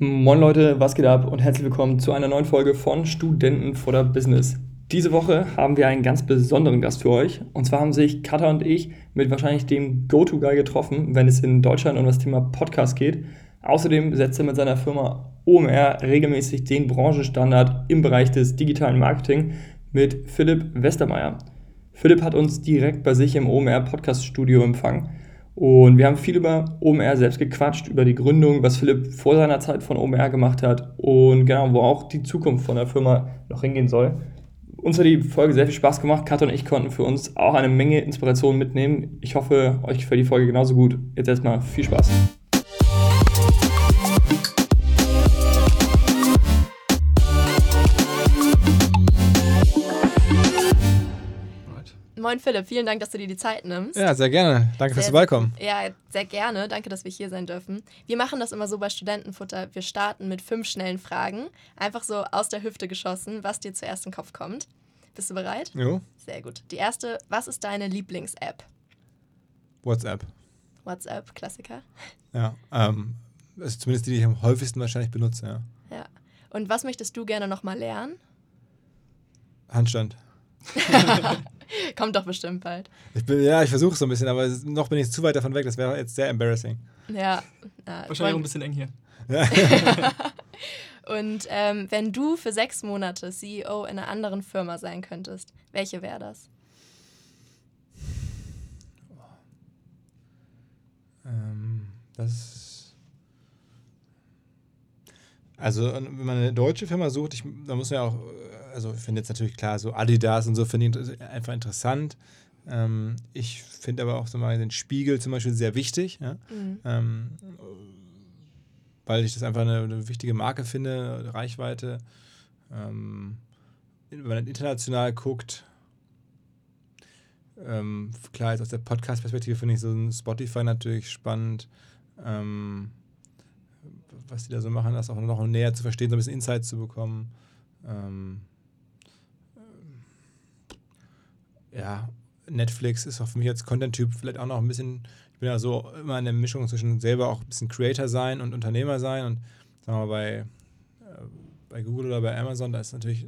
Moin Leute, was geht ab und herzlich willkommen zu einer neuen Folge von Studenten for the Business. Diese Woche haben wir einen ganz besonderen Gast für euch. Und zwar haben sich Katha und ich mit wahrscheinlich dem Go-To-Guy getroffen, wenn es in Deutschland um das Thema Podcast geht. Außerdem setzt er mit seiner Firma OMR regelmäßig den Branchenstandard im Bereich des digitalen Marketing mit Philipp Westermeier. Philipp hat uns direkt bei sich im OMR Podcast Studio empfangen und wir haben viel über OMR selbst gequatscht, über die Gründung, was Philipp vor seiner Zeit von OMR gemacht hat und genau, wo auch die Zukunft von der Firma noch hingehen soll. Uns hat die Folge sehr viel Spaß gemacht. Kat und ich konnten für uns auch eine Menge Inspiration mitnehmen. Ich hoffe, euch gefällt die Folge genauso gut. Jetzt erstmal viel Spaß. Moin Philipp, vielen Dank, dass du dir die Zeit nimmst. Ja, sehr gerne. Danke sehr, fürs Vorbeikommen. Ja, sehr gerne. Danke, dass wir hier sein dürfen. Wir machen das immer so bei Studentenfutter. Wir starten mit fünf schnellen Fragen. Einfach so aus der Hüfte geschossen, was dir zuerst in den Kopf kommt. Bist du bereit? Jo. Sehr gut. Die erste, was ist deine Lieblings-App? WhatsApp. WhatsApp, Klassiker. Ja, ähm, ist zumindest die, die ich am häufigsten wahrscheinlich benutze, ja. Ja. Und was möchtest du gerne nochmal lernen? Handstand. Kommt doch bestimmt bald. Ich bin, ja, ich versuche es so ein bisschen, aber noch bin ich zu weit davon weg. Das wäre jetzt sehr embarrassing. Ja. Na, Wahrscheinlich auch ein bisschen eng hier. Und ähm, wenn du für sechs Monate CEO in einer anderen Firma sein könntest, welche wäre das? Ähm, das also wenn man eine deutsche Firma sucht, ich, da muss man ja auch also ich finde jetzt natürlich klar, so Adidas und so finde ich einfach interessant. Ähm, ich finde aber auch so mal den Spiegel zum Beispiel sehr wichtig, ja? mhm. ähm, weil ich das einfach eine, eine wichtige Marke finde, Reichweite. Ähm, wenn man international guckt, ähm, klar, jetzt aus der Podcast-Perspektive finde ich so ein Spotify natürlich spannend. Ähm, was die da so machen, das auch noch näher zu verstehen, so ein bisschen Insights zu bekommen. Ähm, ja, Netflix ist auch für mich als Content-Typ vielleicht auch noch ein bisschen, ich bin ja so immer in der Mischung zwischen selber auch ein bisschen Creator sein und Unternehmer sein und sagen wir mal bei, äh, bei Google oder bei Amazon, da ist natürlich,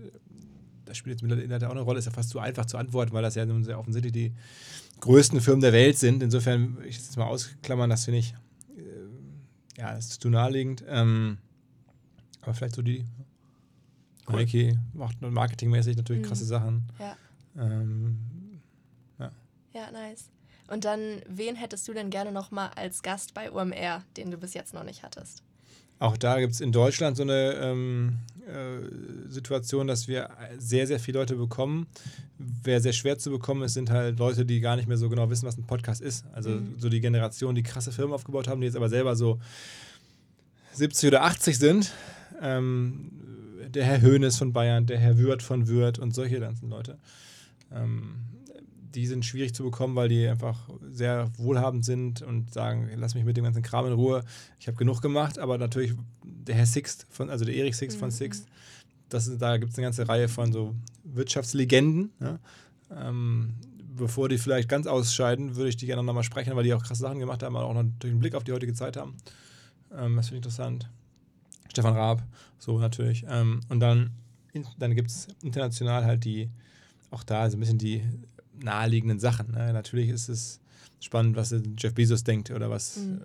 das spielt jetzt mittlerweile auch eine Rolle, ist ja fast zu einfach zu antworten, weil das ja nun sehr offensichtlich die größten Firmen der Welt sind. Insofern, ich das jetzt mal ausklammern, das finde ich, ja, das ist zu naheliegend. Ähm, aber vielleicht so die cool. Nike macht marketingmäßig natürlich mhm. krasse Sachen. Ja. Ähm, ja, nice. Und dann, wen hättest du denn gerne nochmal als Gast bei UMR, den du bis jetzt noch nicht hattest? Auch da gibt es in Deutschland so eine ähm, äh, Situation, dass wir sehr, sehr viele Leute bekommen. Wer sehr schwer zu bekommen ist, sind halt Leute, die gar nicht mehr so genau wissen, was ein Podcast ist. Also mhm. so die Generation, die krasse Firmen aufgebaut haben, die jetzt aber selber so 70 oder 80 sind. Ähm, der Herr Höhnes von Bayern, der Herr Würth von Würth und solche ganzen Leute. Ähm, die sind schwierig zu bekommen, weil die einfach sehr wohlhabend sind und sagen, lass mich mit dem ganzen Kram in Ruhe. Ich habe genug gemacht, aber natürlich der Herr Sixt, von, also der Erich Sixt mhm. von Sixt, das da gibt es eine ganze Reihe von so Wirtschaftslegenden. Ja? Ähm, bevor die vielleicht ganz ausscheiden, würde ich die gerne nochmal sprechen, weil die auch krasse Sachen gemacht haben, aber auch natürlich einen Blick auf die heutige Zeit haben. Ähm, das finde ich interessant. Stefan Raab, so natürlich. Ähm, und dann, dann gibt es international halt die, auch da so ein bisschen die naheliegenden Sachen. Ne? Natürlich ist es spannend, was Jeff Bezos denkt oder was mhm.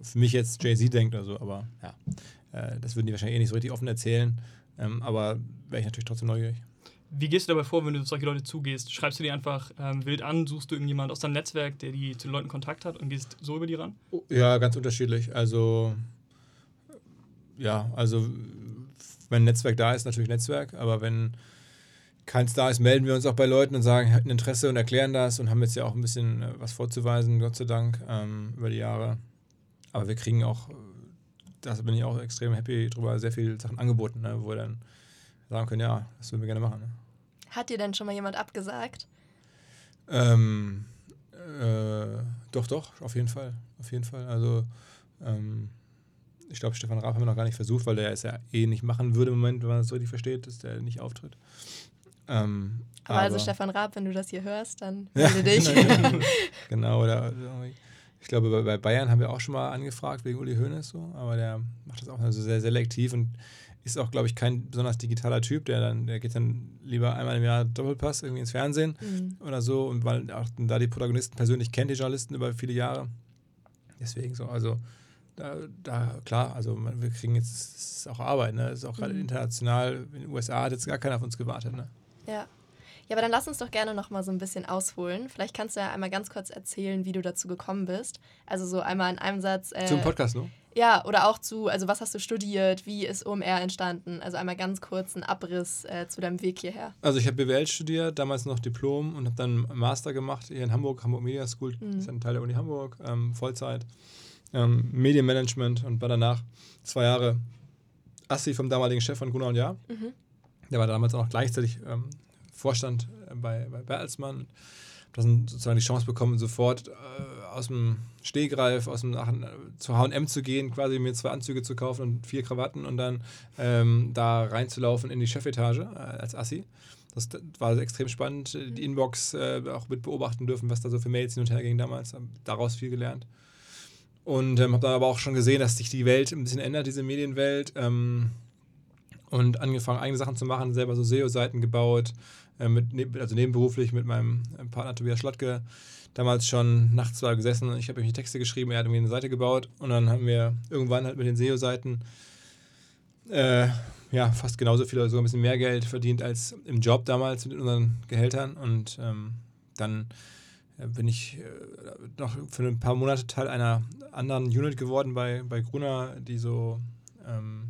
äh, für mich jetzt Jay-Z denkt oder so, aber ja, äh, das würden die wahrscheinlich eh nicht so richtig offen erzählen. Ähm, aber wäre ich natürlich trotzdem neugierig. Wie gehst du dabei vor, wenn du auf solche Leute zugehst? Schreibst du die einfach ähm, wild an, suchst du irgendjemand aus deinem Netzwerk, der die zu den Leuten Kontakt hat und gehst so über die ran? Oh, ja, ganz unterschiedlich. Also ja, also wenn ein Netzwerk da ist, natürlich Netzwerk, aber wenn keins da ist, melden wir uns auch bei Leuten und sagen, hätten Interesse und erklären das und haben jetzt ja auch ein bisschen äh, was vorzuweisen, Gott sei Dank, ähm, über die Jahre. Aber wir kriegen auch, da bin ich auch extrem happy drüber, sehr viele Sachen angeboten, ne, wo wir dann sagen können, ja, das würden wir gerne machen. Ne. Hat dir denn schon mal jemand abgesagt? Ähm, äh, doch, doch, auf jeden Fall. Auf jeden Fall. Also, ähm, ich glaube, Stefan Raab haben wir noch gar nicht versucht, weil der es ja eh nicht machen würde im Moment, wenn man das so richtig versteht, dass der nicht auftritt. Ähm, aber, also Stefan Raab, wenn du das hier hörst, dann melde dich. genau, oder Ich glaube, bei, Bayern haben wir auch schon mal angefragt wegen Uli Hoeneß so, aber der macht das auch also sehr selektiv und ist auch, glaube ich, kein besonders digitaler Typ, der dann, der geht dann lieber einmal im Jahr Doppelpass irgendwie ins Fernsehen Mhm. oder so und weil auch da die Protagonisten persönlich kennt, die Journalisten über viele Jahre. Deswegen so, also da, da klar, also wir kriegen jetzt auch Arbeit, ne? Das ist auch gerade Mhm. international, in den USA hat jetzt gar keiner auf uns gewartet, ne? Ja. Ja, aber dann lass uns doch gerne noch mal so ein bisschen ausholen. Vielleicht kannst du ja einmal ganz kurz erzählen, wie du dazu gekommen bist. Also so einmal in einem Satz. Äh, Zum Podcast, ne? Ja, oder auch zu, also was hast du studiert, wie ist OMR entstanden? Also einmal ganz kurz einen Abriss äh, zu deinem Weg hierher. Also ich habe BWL studiert, damals noch Diplom und habe dann einen Master gemacht hier in Hamburg, Hamburg Media School, Mhm. ist ein Teil der Uni Hamburg, ähm, Vollzeit, ähm, Medienmanagement und war danach zwei Jahre Assi vom damaligen Chef von Gunnar und Jahr. Mhm. Der war damals auch noch gleichzeitig ähm, Vorstand äh, bei, bei Bertelsmann. Hab dann sozusagen die Chance bekommen, sofort äh, aus dem Stehgreif, aus dem nach, zu H&M zu gehen, quasi mir zwei Anzüge zu kaufen und vier Krawatten und dann ähm, da reinzulaufen in die Chefetage äh, als Assi. Das war extrem spannend, äh, die Inbox äh, auch mit beobachten dürfen, was da so für Mails hin und her ging damals. Daraus viel gelernt. Und ähm, habe dann aber auch schon gesehen, dass sich die Welt ein bisschen ändert, diese Medienwelt. Ähm, und angefangen, eigene Sachen zu machen, selber so SEO-Seiten gebaut, äh, mit, neb- also nebenberuflich mit meinem äh, Partner Tobias Schlottke. Damals schon nachts da gesessen und ich habe irgendwie Texte geschrieben, er hat irgendwie eine Seite gebaut und dann haben wir irgendwann halt mit den SEO-Seiten äh, ja, fast genauso viel oder sogar ein bisschen mehr Geld verdient als im Job damals mit unseren Gehältern und ähm, dann äh, bin ich äh, noch für ein paar Monate Teil einer anderen Unit geworden bei, bei Gruner, die so ähm,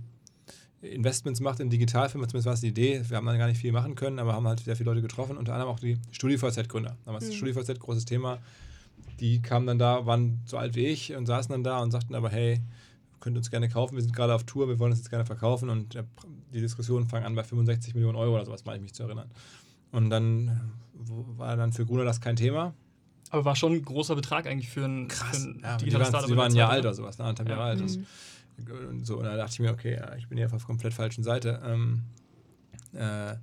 Investments macht in Digitalfilme, zumindest war es die Idee. Wir haben dann gar nicht viel machen können, aber haben halt sehr viele Leute getroffen, unter anderem auch die StudiVZ-Gründer. Damals Mhm. StudiVZ, großes Thema. Die kamen dann da, waren so alt wie ich und saßen dann da und sagten aber, hey, könnt uns gerne kaufen, wir sind gerade auf Tour, wir wollen uns jetzt gerne verkaufen und die Diskussionen fangen an bei 65 Millionen Euro oder sowas, meine ich mich zu erinnern. Und dann war dann für Gruner das kein Thema. Aber war schon ein großer Betrag eigentlich für ein, für ein Ja, die digitales waren, Startup. die waren ein Jahr alt oder? sowas, ne? anderthalb Ja. Jahre alt. Mhm. Und so, und da dachte ich mir, okay, ja, ich bin hier auf der komplett falschen Seite. Ähm, äh, äh,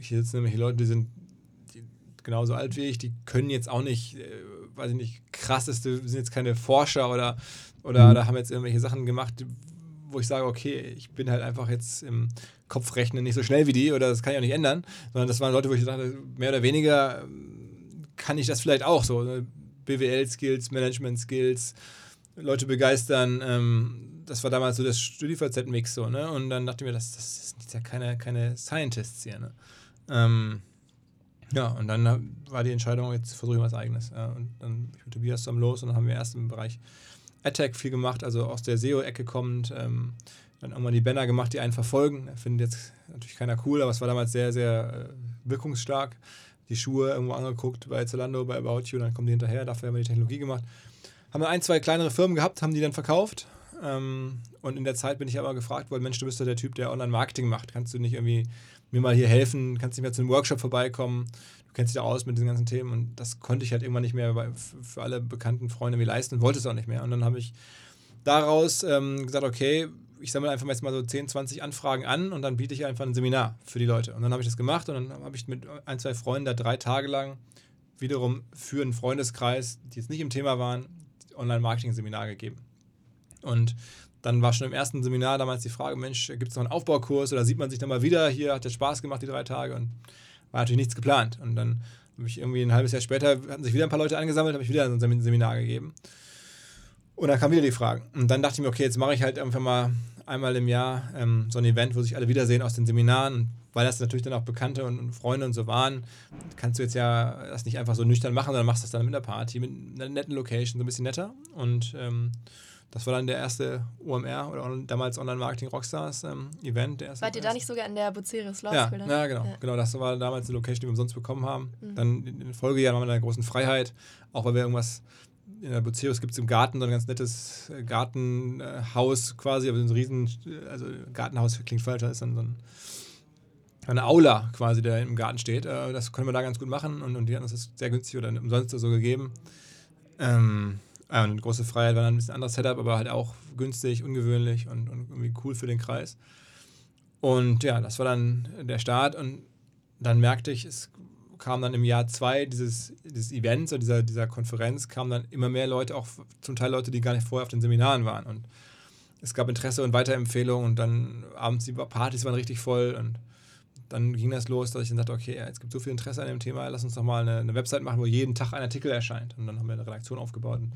hier sitzen nämlich Leute, die sind die genauso alt wie ich, die können jetzt auch nicht, äh, weiß ich nicht, krasseste, sind jetzt keine Forscher oder, oder, oder haben jetzt irgendwelche Sachen gemacht, wo ich sage, okay, ich bin halt einfach jetzt im Kopfrechnen nicht so schnell wie die oder das kann ich auch nicht ändern, sondern das waren Leute, wo ich dachte, mehr oder weniger ähm, kann ich das vielleicht auch so. ne? BWL-Skills, Management-Skills, Leute begeistern. Ähm, das war damals so das StudiVZ-Mix so, ne? Und dann dachte ich mir, das, das sind ja keine, keine Scientists hier, ne? Ähm, ja, und dann war die Entscheidung, jetzt versuche ich was Eigenes. Ja, und dann bin ich mit Tobias zusammen los und dann haben wir erst im Bereich Attack viel gemacht, also aus der SEO-Ecke kommend. Ähm, dann irgendwann die Banner gemacht, die einen verfolgen. Findet jetzt natürlich keiner cool, aber es war damals sehr, sehr äh, wirkungsstark. Die Schuhe irgendwo angeguckt bei Zalando, bei About You, dann kommen die hinterher. Dafür haben wir die Technologie gemacht. Haben dann ein, zwei kleinere Firmen gehabt, haben die dann verkauft. Ähm, und in der Zeit bin ich aber gefragt worden: Mensch, du bist doch der Typ, der Online-Marketing macht. Kannst du nicht irgendwie mir mal hier helfen? Kannst du nicht mehr zu einem Workshop vorbeikommen? Du kennst dich da aus mit diesen ganzen Themen. Und das konnte ich halt irgendwann nicht mehr bei, für alle bekannten Freunde mir leisten und wollte es auch nicht mehr. Und dann habe ich daraus ähm, gesagt: Okay, ich sammle einfach jetzt mal so 10, 20 Anfragen an und dann biete ich einfach ein Seminar für die Leute. Und dann habe ich das gemacht und dann habe ich mit ein, zwei Freunden da drei Tage lang wiederum für einen Freundeskreis, die jetzt nicht im Thema waren, Online-Marketing-Seminar gegeben. Und dann war schon im ersten Seminar damals die Frage, Mensch, gibt es noch einen Aufbaukurs oder sieht man sich dann mal wieder hier, hat der Spaß gemacht, die drei Tage und war natürlich nichts geplant. Und dann habe ich irgendwie ein halbes Jahr später, hatten sich wieder ein paar Leute angesammelt, habe ich wieder ein Sem- Seminar gegeben. Und dann kamen wieder die Fragen. Und dann dachte ich mir, okay, jetzt mache ich halt einfach mal einmal im Jahr ähm, so ein Event, wo sich alle wiedersehen aus den Seminaren. Weil das natürlich dann auch Bekannte und, und Freunde und so waren, kannst du jetzt ja das nicht einfach so nüchtern machen, sondern machst das dann mit einer Party, mit einer netten Location, so ein bisschen netter. Und ähm, das war dann der erste OMR oder on, damals Online Marketing Rockstars ähm, Event. Der erste, Wart ihr da nicht sogar in der Bucerius Law ja, School? dann? ja, genau. Ja. genau. Das war damals die Location, die wir umsonst bekommen haben. Mhm. Dann in den Folgejahren waren wir in einer großen Freiheit, auch weil wir irgendwas in der Buceus gibt es im Garten so ein ganz nettes äh, Gartenhaus quasi, aber so ein riesen, also Gartenhaus klingt falsch, da ist dann so ein, eine Aula quasi, der im Garten steht. Äh, das können wir da ganz gut machen und, und die hatten uns das sehr günstig oder umsonst so gegeben. Ähm, eine große Freiheit war dann ein bisschen anderes Setup, aber halt auch günstig, ungewöhnlich und, und irgendwie cool für den Kreis. Und ja, das war dann der Start und dann merkte ich, es kam dann im Jahr zwei dieses, dieses Events oder dieser, dieser Konferenz, kamen dann immer mehr Leute, auch zum Teil Leute, die gar nicht vorher auf den Seminaren waren. Und es gab Interesse und Weiterempfehlungen und dann abends die Partys waren richtig voll und dann ging das los, dass ich dann dachte, okay, jetzt gibt es so viel Interesse an dem Thema, lass uns doch mal eine, eine, Website machen, wo jeden Tag ein Artikel erscheint. Und dann haben wir eine Redaktion aufgebaut. Und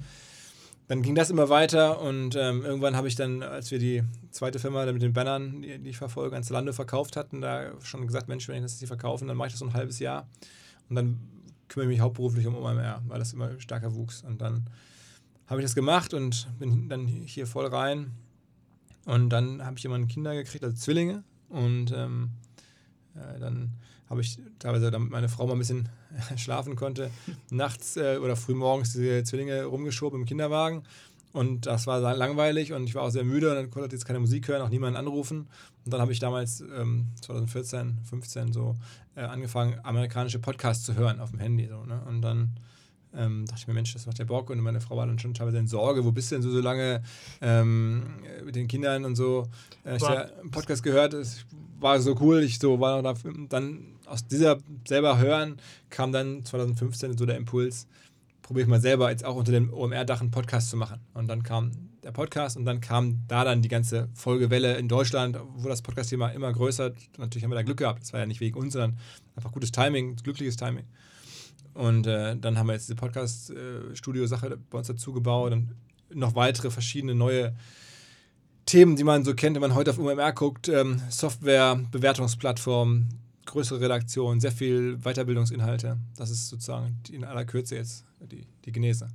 dann ging das immer weiter und ähm, irgendwann habe ich dann, als wir die zweite Firma mit den Bannern, die, die ich verfolge, an Zalando verkauft hatten, da schon gesagt, Mensch, wenn ich das hier verkaufen, dann mache ich das so ein halbes Jahr. Und dann kümmere ich mich hauptberuflich um OMR, weil das immer stärker wuchs. Und dann habe ich das gemacht und bin dann hier voll rein. Und dann habe ich jemanden Kinder gekriegt, also Zwillinge. Und ähm, äh, dann habe ich teilweise, damit meine Frau mal ein bisschen schlafen konnte, nachts äh, oder frühmorgens diese Zwillinge rumgeschoben im Kinderwagen. Und das war langweilig und ich war auch sehr müde und dann konnte ich jetzt keine Musik hören, auch niemanden anrufen. Und dann habe ich damals ähm, 2014, 15 so äh, angefangen, amerikanische Podcasts zu hören auf dem Handy. So, ne? Und dann ähm, dachte ich mir, Mensch, das macht ja Bock. Und meine Frau war dann schon teilweise in Sorge, wo bist du denn so, so lange ähm, mit den Kindern und so. Äh, ich habe einen Podcast gehört, es war so cool. Ich so war noch da, dann aus dieser selber hören kam dann 2015 so der Impuls, probiere ich mal selber jetzt auch unter dem OMR-Dach einen Podcast zu machen. Und dann kam der Podcast und dann kam da dann die ganze Folgewelle in Deutschland, wo das Podcast-Thema immer größer. Natürlich haben wir da Glück gehabt. Das war ja nicht wegen uns, sondern einfach gutes Timing, glückliches Timing. Und äh, dann haben wir jetzt diese Podcast-Studio-Sache bei uns dazu gebaut und noch weitere verschiedene neue Themen, die man so kennt, wenn man heute auf UMR guckt. Ähm, Software, Bewertungsplattform, größere Redaktion, sehr viel Weiterbildungsinhalte. Das ist sozusagen in aller Kürze jetzt die, die Genese.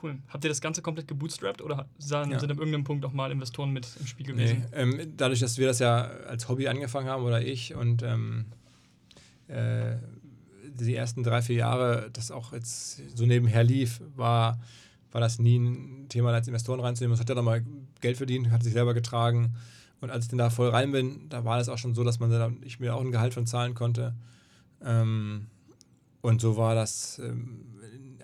Cool. Habt ihr das Ganze komplett gebootstrapped oder sind ja. an irgendeinem Punkt auch mal Investoren mit im Spiel gewesen? Nee, ähm, dadurch, dass wir das ja als Hobby angefangen haben oder ich und ähm, äh, die ersten drei, vier Jahre das auch jetzt so nebenher lief, war, war das nie ein Thema, als Investoren reinzunehmen. Es hat ja dann mal Geld verdient, hat sich selber getragen. Und als ich dann da voll rein bin, da war es auch schon so, dass man da, ich mir auch ein Gehalt von zahlen konnte. Ähm, und so war das ähm,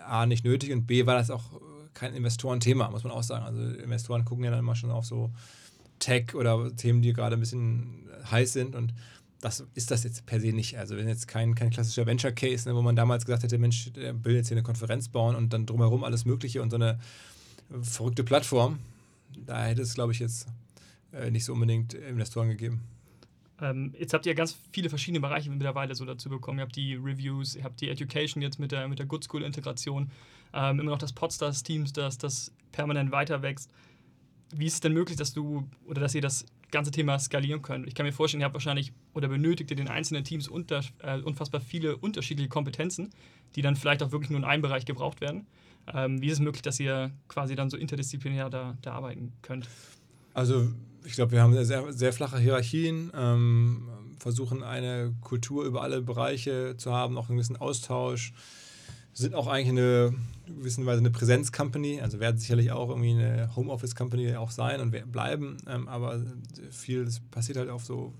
A nicht nötig und B war das auch kein Investorenthema, muss man auch sagen. Also Investoren gucken ja dann immer schon auf so Tech oder Themen, die gerade ein bisschen heiß sind und das ist das jetzt per se nicht. Also wenn jetzt kein, kein klassischer Venture Case, ne, wo man damals gesagt hätte, Mensch, der will jetzt hier eine Konferenz bauen und dann drumherum alles Mögliche und so eine verrückte Plattform, da hätte es, glaube ich, jetzt äh, nicht so unbedingt Investoren gegeben. Ähm, jetzt habt ihr ganz viele verschiedene Bereiche mittlerweile so dazu bekommen. Ihr habt die Reviews, ihr habt die Education jetzt mit der, mit der Good School Integration, ähm, immer noch das Podstars-Team, das, das permanent weiter wächst. Wie ist es denn möglich, dass du oder dass ihr das ganze Thema skalieren könnt? Ich kann mir vorstellen, ihr habt wahrscheinlich oder benötigt ihr den einzelnen Teams unter, äh, unfassbar viele unterschiedliche Kompetenzen, die dann vielleicht auch wirklich nur in einem Bereich gebraucht werden. Ähm, wie ist es möglich, dass ihr quasi dann so interdisziplinär da, da arbeiten könnt? Also ich glaube, wir haben sehr, sehr flache Hierarchien, ähm, versuchen eine Kultur über alle Bereiche zu haben, auch einen gewissen Austausch, sind auch eigentlich eine gewissen Weise eine Präsenz-Company, also werden sicherlich auch irgendwie eine Homeoffice-Company auch sein und bleiben, ähm, aber viel passiert halt auch so,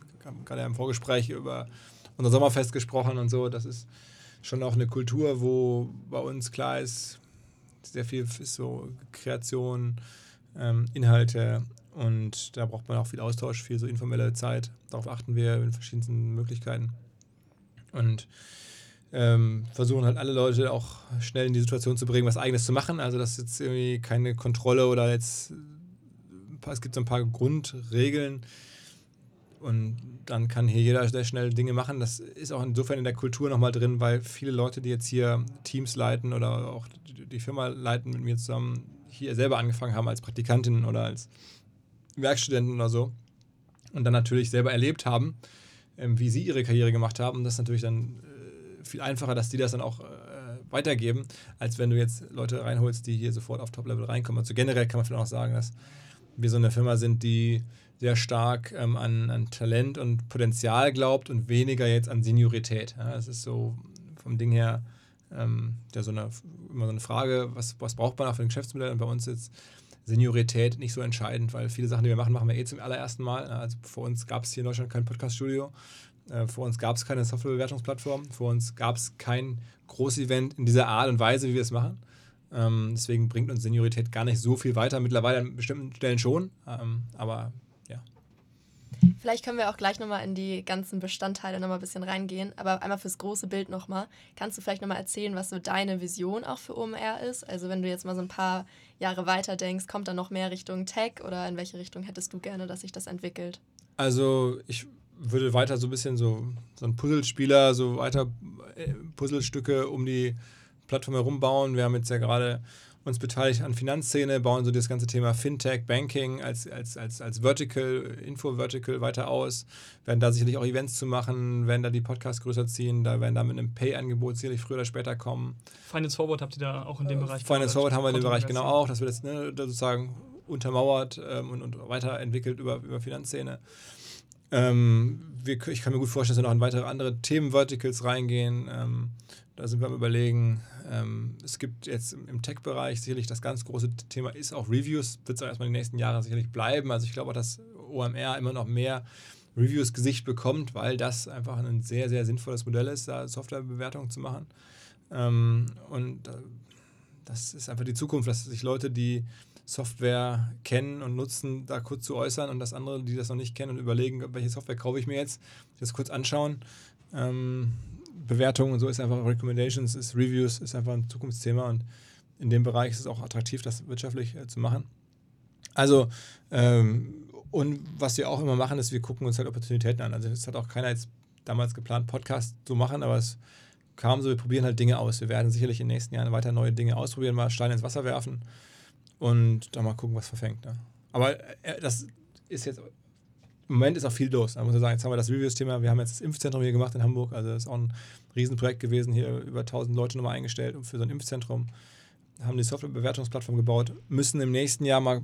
gerade im Vorgespräch über unser Sommerfest gesprochen und so, das ist schon auch eine Kultur, wo bei uns klar ist, sehr viel ist so Kreation, ähm, Inhalte und da braucht man auch viel Austausch, viel so informelle Zeit. Darauf achten wir in verschiedensten Möglichkeiten. Und ähm, versuchen halt alle Leute auch schnell in die Situation zu bringen, was eigenes zu machen. Also das ist jetzt irgendwie keine Kontrolle oder jetzt es gibt so ein paar Grundregeln und dann kann hier jeder sehr schnell Dinge machen. Das ist auch insofern in der Kultur nochmal drin, weil viele Leute, die jetzt hier Teams leiten oder auch die Firma leiten mit mir zusammen, hier selber angefangen haben als Praktikantinnen oder als Werkstudenten oder so und dann natürlich selber erlebt haben, ähm, wie sie ihre Karriere gemacht haben. Das ist natürlich dann äh, viel einfacher, dass die das dann auch äh, weitergeben, als wenn du jetzt Leute reinholst, die hier sofort auf Top-Level reinkommen. Also generell kann man vielleicht auch sagen, dass wir so eine Firma sind, die sehr stark ähm, an, an, Talent und Potenzial glaubt und weniger jetzt an Seniorität. Ja, das ist so vom Ding her ähm, ja, so eine, immer so eine Frage, was, was braucht man auch für ein Geschäftsmodell? Und bei uns jetzt Seniorität nicht so entscheidend, weil viele Sachen, die wir machen, machen wir eh zum allerersten Mal. Also vor uns gab es hier in Deutschland kein Podcast-Studio, äh, vor uns gab es keine Softwarebewertungsplattform, vor uns gab es kein Großevent in dieser Art und Weise, wie wir es machen. Ähm, deswegen bringt uns Seniorität gar nicht so viel weiter. Mittlerweile an bestimmten Stellen schon, ähm, aber ja. Vielleicht können wir auch gleich nochmal in die ganzen Bestandteile nochmal ein bisschen reingehen, aber einmal fürs große Bild nochmal. Kannst du vielleicht nochmal erzählen, was so deine Vision auch für OMR ist? Also wenn du jetzt mal so ein paar Jahre weiter denkst, kommt da noch mehr Richtung Tech oder in welche Richtung hättest du gerne, dass sich das entwickelt? Also ich würde weiter so ein bisschen so, so ein Puzzlespieler, so weiter äh, Puzzlestücke um die Plattform herum bauen. Wir haben jetzt ja gerade uns beteiligt an Finanzszene, bauen so das ganze Thema Fintech, Banking als, als, als, als Vertical, Info-Vertical weiter aus, werden da sicherlich auch Events zu machen, werden da die Podcasts größer ziehen, da werden da mit einem Pay-Angebot sicherlich früher oder später kommen. Finance Forward habt ihr da auch in dem Bereich? Finance Forward haben wir in dem Bereich genau auch, das wird jetzt ne, sozusagen untermauert ähm, und, und weiterentwickelt über, über Finanzszene. Ähm, wir, ich kann mir gut vorstellen, dass wir noch in weitere andere Themen-Verticals reingehen. Ähm, da sind wir am Überlegen. Ähm, es gibt jetzt im Tech-Bereich sicherlich das ganz große Thema ist auch Reviews. Wird es auch erstmal die nächsten Jahre sicherlich bleiben. Also ich glaube auch, dass OMR immer noch mehr Reviews-Gesicht bekommt, weil das einfach ein sehr, sehr sinnvolles Modell ist, da Softwarebewertungen zu machen. Ähm, und das ist einfach die Zukunft, dass sich Leute, die Software kennen und nutzen, da kurz zu äußern und das andere, die das noch nicht kennen und überlegen, welche Software kaufe ich mir jetzt, das kurz anschauen. Ähm, Bewertungen und so ist einfach Recommendations, ist Reviews, ist einfach ein Zukunftsthema und in dem Bereich ist es auch attraktiv, das wirtschaftlich äh, zu machen. Also, ähm, und was wir auch immer machen, ist, wir gucken uns halt Opportunitäten an. Also, es hat auch keiner jetzt damals geplant, Podcast zu machen, aber es kam so, wir probieren halt Dinge aus. Wir werden sicherlich in den nächsten Jahren weiter neue Dinge ausprobieren, mal Steine ins Wasser werfen und dann mal gucken, was verfängt. Ne? Aber äh, das ist jetzt im Moment ist auch viel los. Da muss man sagen, jetzt haben wir das Reviews-Thema. Wir haben jetzt das Impfzentrum hier gemacht in Hamburg. Also das ist auch ein Riesenprojekt gewesen. Hier über 1000 Leute nochmal eingestellt für so ein Impfzentrum. Haben die Softwarebewertungsplattform gebaut. Müssen im nächsten Jahr mal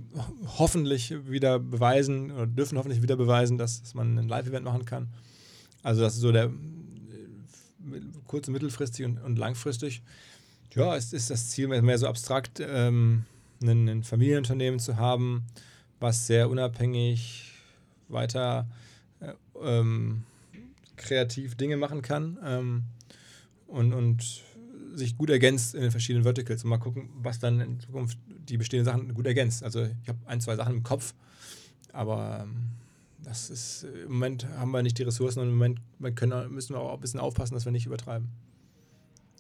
hoffentlich wieder beweisen oder dürfen hoffentlich wieder beweisen, dass, dass man ein Live-Event machen kann. Also das ist so der kurz- und mittelfristig und, und langfristig. Ja, es ist das Ziel mehr so abstrakt, ähm, ein, ein Familienunternehmen zu haben, was sehr unabhängig weiter äh, ähm, kreativ Dinge machen kann ähm, und, und sich gut ergänzt in den verschiedenen Verticals und mal gucken, was dann in Zukunft die bestehenden Sachen gut ergänzt. Also ich habe ein, zwei Sachen im Kopf, aber ähm, das ist im Moment haben wir nicht die Ressourcen und im Moment können, müssen wir auch ein bisschen aufpassen, dass wir nicht übertreiben.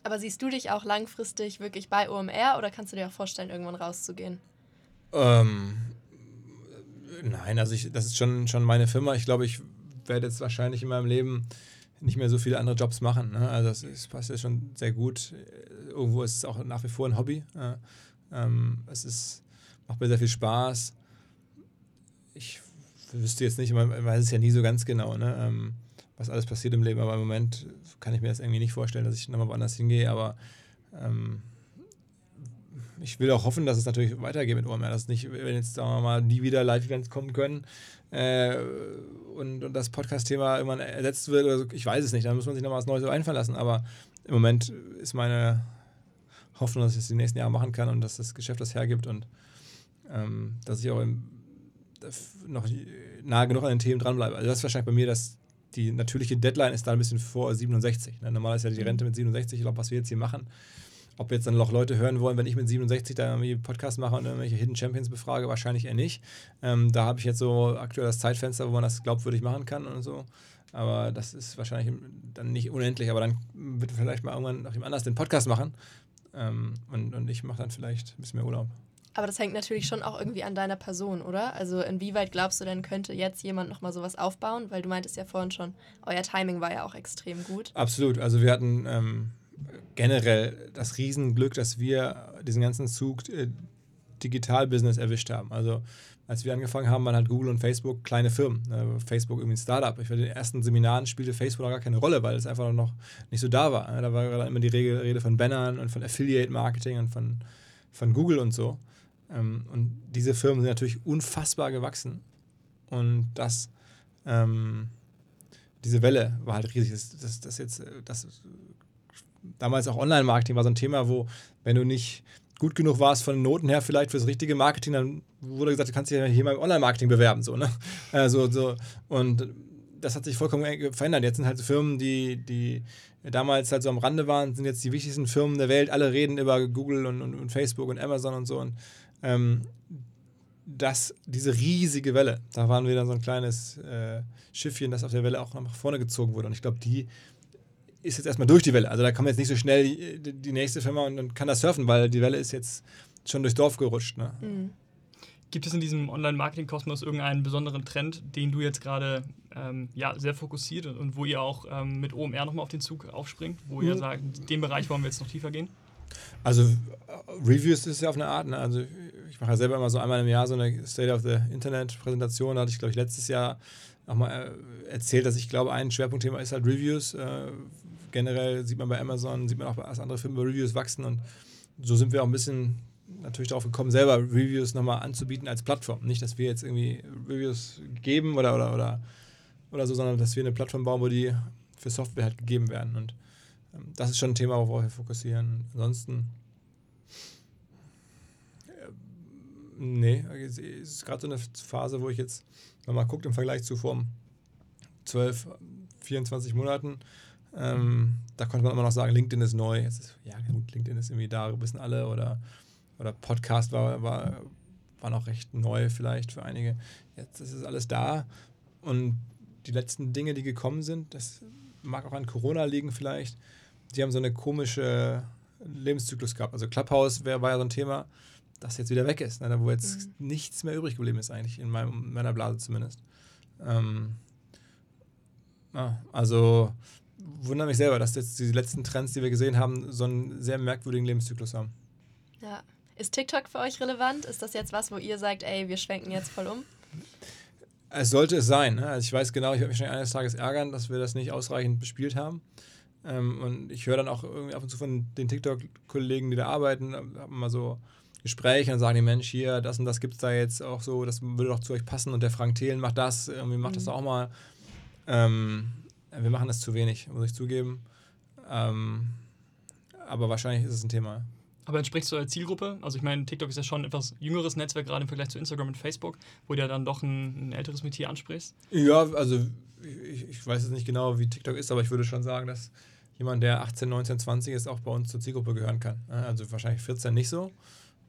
Aber siehst du dich auch langfristig wirklich bei OMR oder kannst du dir auch vorstellen, irgendwann rauszugehen? Ähm, Nein, also ich, das ist schon, schon meine Firma. Ich glaube, ich werde jetzt wahrscheinlich in meinem Leben nicht mehr so viele andere Jobs machen. Ne? Also das, das, passt ja schon sehr gut. Irgendwo ist es auch nach wie vor ein Hobby. Ja. Ähm, es ist, macht mir sehr viel Spaß. Ich wüsste jetzt nicht, man weiß es ja nie so ganz genau, ne? Ähm, was alles passiert im Leben, aber im Moment kann ich mir das irgendwie nicht vorstellen, dass ich nochmal woanders hingehe, aber ähm, ich will auch hoffen, dass es natürlich weitergeht mit OMR, dass nicht, wenn jetzt, sagen wir mal, nie wieder Live-Events kommen können äh, und, und das Podcast-Thema irgendwann ersetzt wird, oder so, ich weiß es nicht, dann muss man sich nochmal was Neues einfallen lassen, aber im Moment ist meine Hoffnung, dass ich es die nächsten Jahre machen kann und dass das Geschäft das hergibt und ähm, dass ich auch im, noch nahe genug an den Themen dranbleibe. Also das ist wahrscheinlich bei mir, dass die natürliche Deadline ist da ein bisschen vor 67. Ne? Normal ist ja die mhm. Rente mit 67, ich glaube, was wir jetzt hier machen, ob jetzt dann noch Leute hören wollen, wenn ich mit 67 da irgendwie Podcast mache und irgendwelche Hidden Champions befrage, wahrscheinlich eher nicht. Ähm, da habe ich jetzt so aktuell das Zeitfenster, wo man das glaubwürdig machen kann und so. Aber das ist wahrscheinlich dann nicht unendlich, aber dann wird vielleicht mal irgendwann noch jemand anders den Podcast machen. Ähm, und, und ich mache dann vielleicht ein bisschen mehr Urlaub. Aber das hängt natürlich schon auch irgendwie an deiner Person, oder? Also inwieweit glaubst du denn, könnte jetzt jemand nochmal sowas aufbauen? Weil du meintest ja vorhin schon, euer Timing war ja auch extrem gut. Absolut. Also wir hatten ähm, generell das Riesenglück, dass wir diesen ganzen Zug äh, Digital-Business erwischt haben. Also als wir angefangen haben, waren halt Google und Facebook kleine Firmen. Ne? Facebook irgendwie ein Startup. Ich bei den ersten Seminaren spielte Facebook noch gar keine Rolle, weil es einfach noch nicht so da war. Ne? Da war immer die Rede von Bannern und von Affiliate-Marketing und von, von Google und so. Ähm, und diese Firmen sind natürlich unfassbar gewachsen. Und das, ähm, diese Welle war halt riesig. Das, das, das jetzt, äh, das damals auch Online-Marketing war so ein Thema, wo, wenn du nicht gut genug warst von den Noten her, vielleicht fürs richtige Marketing, dann wurde gesagt, du kannst dich ja hier mal im Online-Marketing bewerben. So, ne? Also, so. Und das hat sich vollkommen verändert. Jetzt sind halt so Firmen, die, die damals halt so am Rande waren, sind jetzt die wichtigsten Firmen der Welt. Alle reden über Google und, und, und Facebook und Amazon und so. Und ähm, dass diese riesige Welle, da waren wir dann so ein kleines äh, Schiffchen, das auf der Welle auch nach vorne gezogen wurde. Und ich glaube, die ist jetzt erstmal durch die Welle. Also da kommt jetzt nicht so schnell die, die nächste Firma und, und kann das surfen, weil die Welle ist jetzt schon durchs Dorf gerutscht. Ne? Mhm. Gibt es in diesem Online-Marketing-Kosmos irgendeinen besonderen Trend, den du jetzt gerade ähm, ja, sehr fokussiert und, und, wo ihr auch ähm, mit OMR nochmal auf den Zug aufspringt, wo mhm. ihr sagt, den Bereich wollen wir jetzt noch tiefer gehen? Also äh, Reviews ist ja auf eine Art, ne? also ich mache ja selber immer so einmal im Jahr so eine State of the Internet Präsentation, da hatte ich glaube ich letztes Jahr auch mal äh, erzählt, dass ich glaube, ein Schwerpunktthema ist halt Reviews. Äh, generell sieht man bei Amazon, sieht man auch, dass andere Firmen bei Reviews wachsen und so sind wir auch ein bisschen natürlich darauf gekommen, selber Reviews nochmal anzubieten als Plattform. Nicht, dass wir jetzt irgendwie Reviews geben oder, oder, oder, oder so, sondern dass wir eine Plattform bauen, wo die für Software halt gegeben werden. Und das ist schon ein Thema, worauf wir fokussieren. Ansonsten, äh, nee, es ist gerade so eine Phase, wo ich jetzt, wenn man guckt im Vergleich zu vor 12, 24 Monaten, ähm, da konnte man immer noch sagen, LinkedIn ist neu. Ist, ja, gut, LinkedIn ist irgendwie da, wissen alle oder oder Podcast war, war, war noch recht neu vielleicht für einige. Jetzt ist es alles da und die letzten Dinge, die gekommen sind, das mag auch an Corona liegen vielleicht, die haben so eine komische Lebenszyklus gehabt. Also Clubhouse wär, war ja so ein Thema, das jetzt wieder weg ist, ne, wo jetzt mhm. nichts mehr übrig geblieben ist eigentlich, in meinem, meiner Blase zumindest. Ähm, ja, also wundere mich selber, dass jetzt die letzten Trends, die wir gesehen haben, so einen sehr merkwürdigen Lebenszyklus haben. Ja, ist TikTok für euch relevant? Ist das jetzt was, wo ihr sagt, ey, wir schwenken jetzt voll um? Es sollte es sein. Ne? Also ich weiß genau, ich werde mich schon eines Tages ärgern, dass wir das nicht ausreichend bespielt haben. Ähm, und ich höre dann auch irgendwie ab und zu von den TikTok-Kollegen, die da arbeiten, haben mal so Gespräche und sagen die Mensch, hier, das und das gibt es da jetzt auch so, das würde doch zu euch passen und der Frank Thelen macht das, irgendwie macht mhm. das auch mal. Ähm, wir machen das zu wenig, muss ich zugeben. Ähm, aber wahrscheinlich ist es ein Thema. Aber entsprichst du der Zielgruppe? Also ich meine, TikTok ist ja schon ein etwas jüngeres Netzwerk, gerade im Vergleich zu Instagram und Facebook, wo du ja dann doch ein, ein älteres Metier ansprichst. Ja, also ich, ich, weiß jetzt nicht genau, wie TikTok ist, aber ich würde schon sagen, dass jemand, der 18, 19, 20 ist, auch bei uns zur Zielgruppe gehören kann. Also wahrscheinlich 14 nicht so.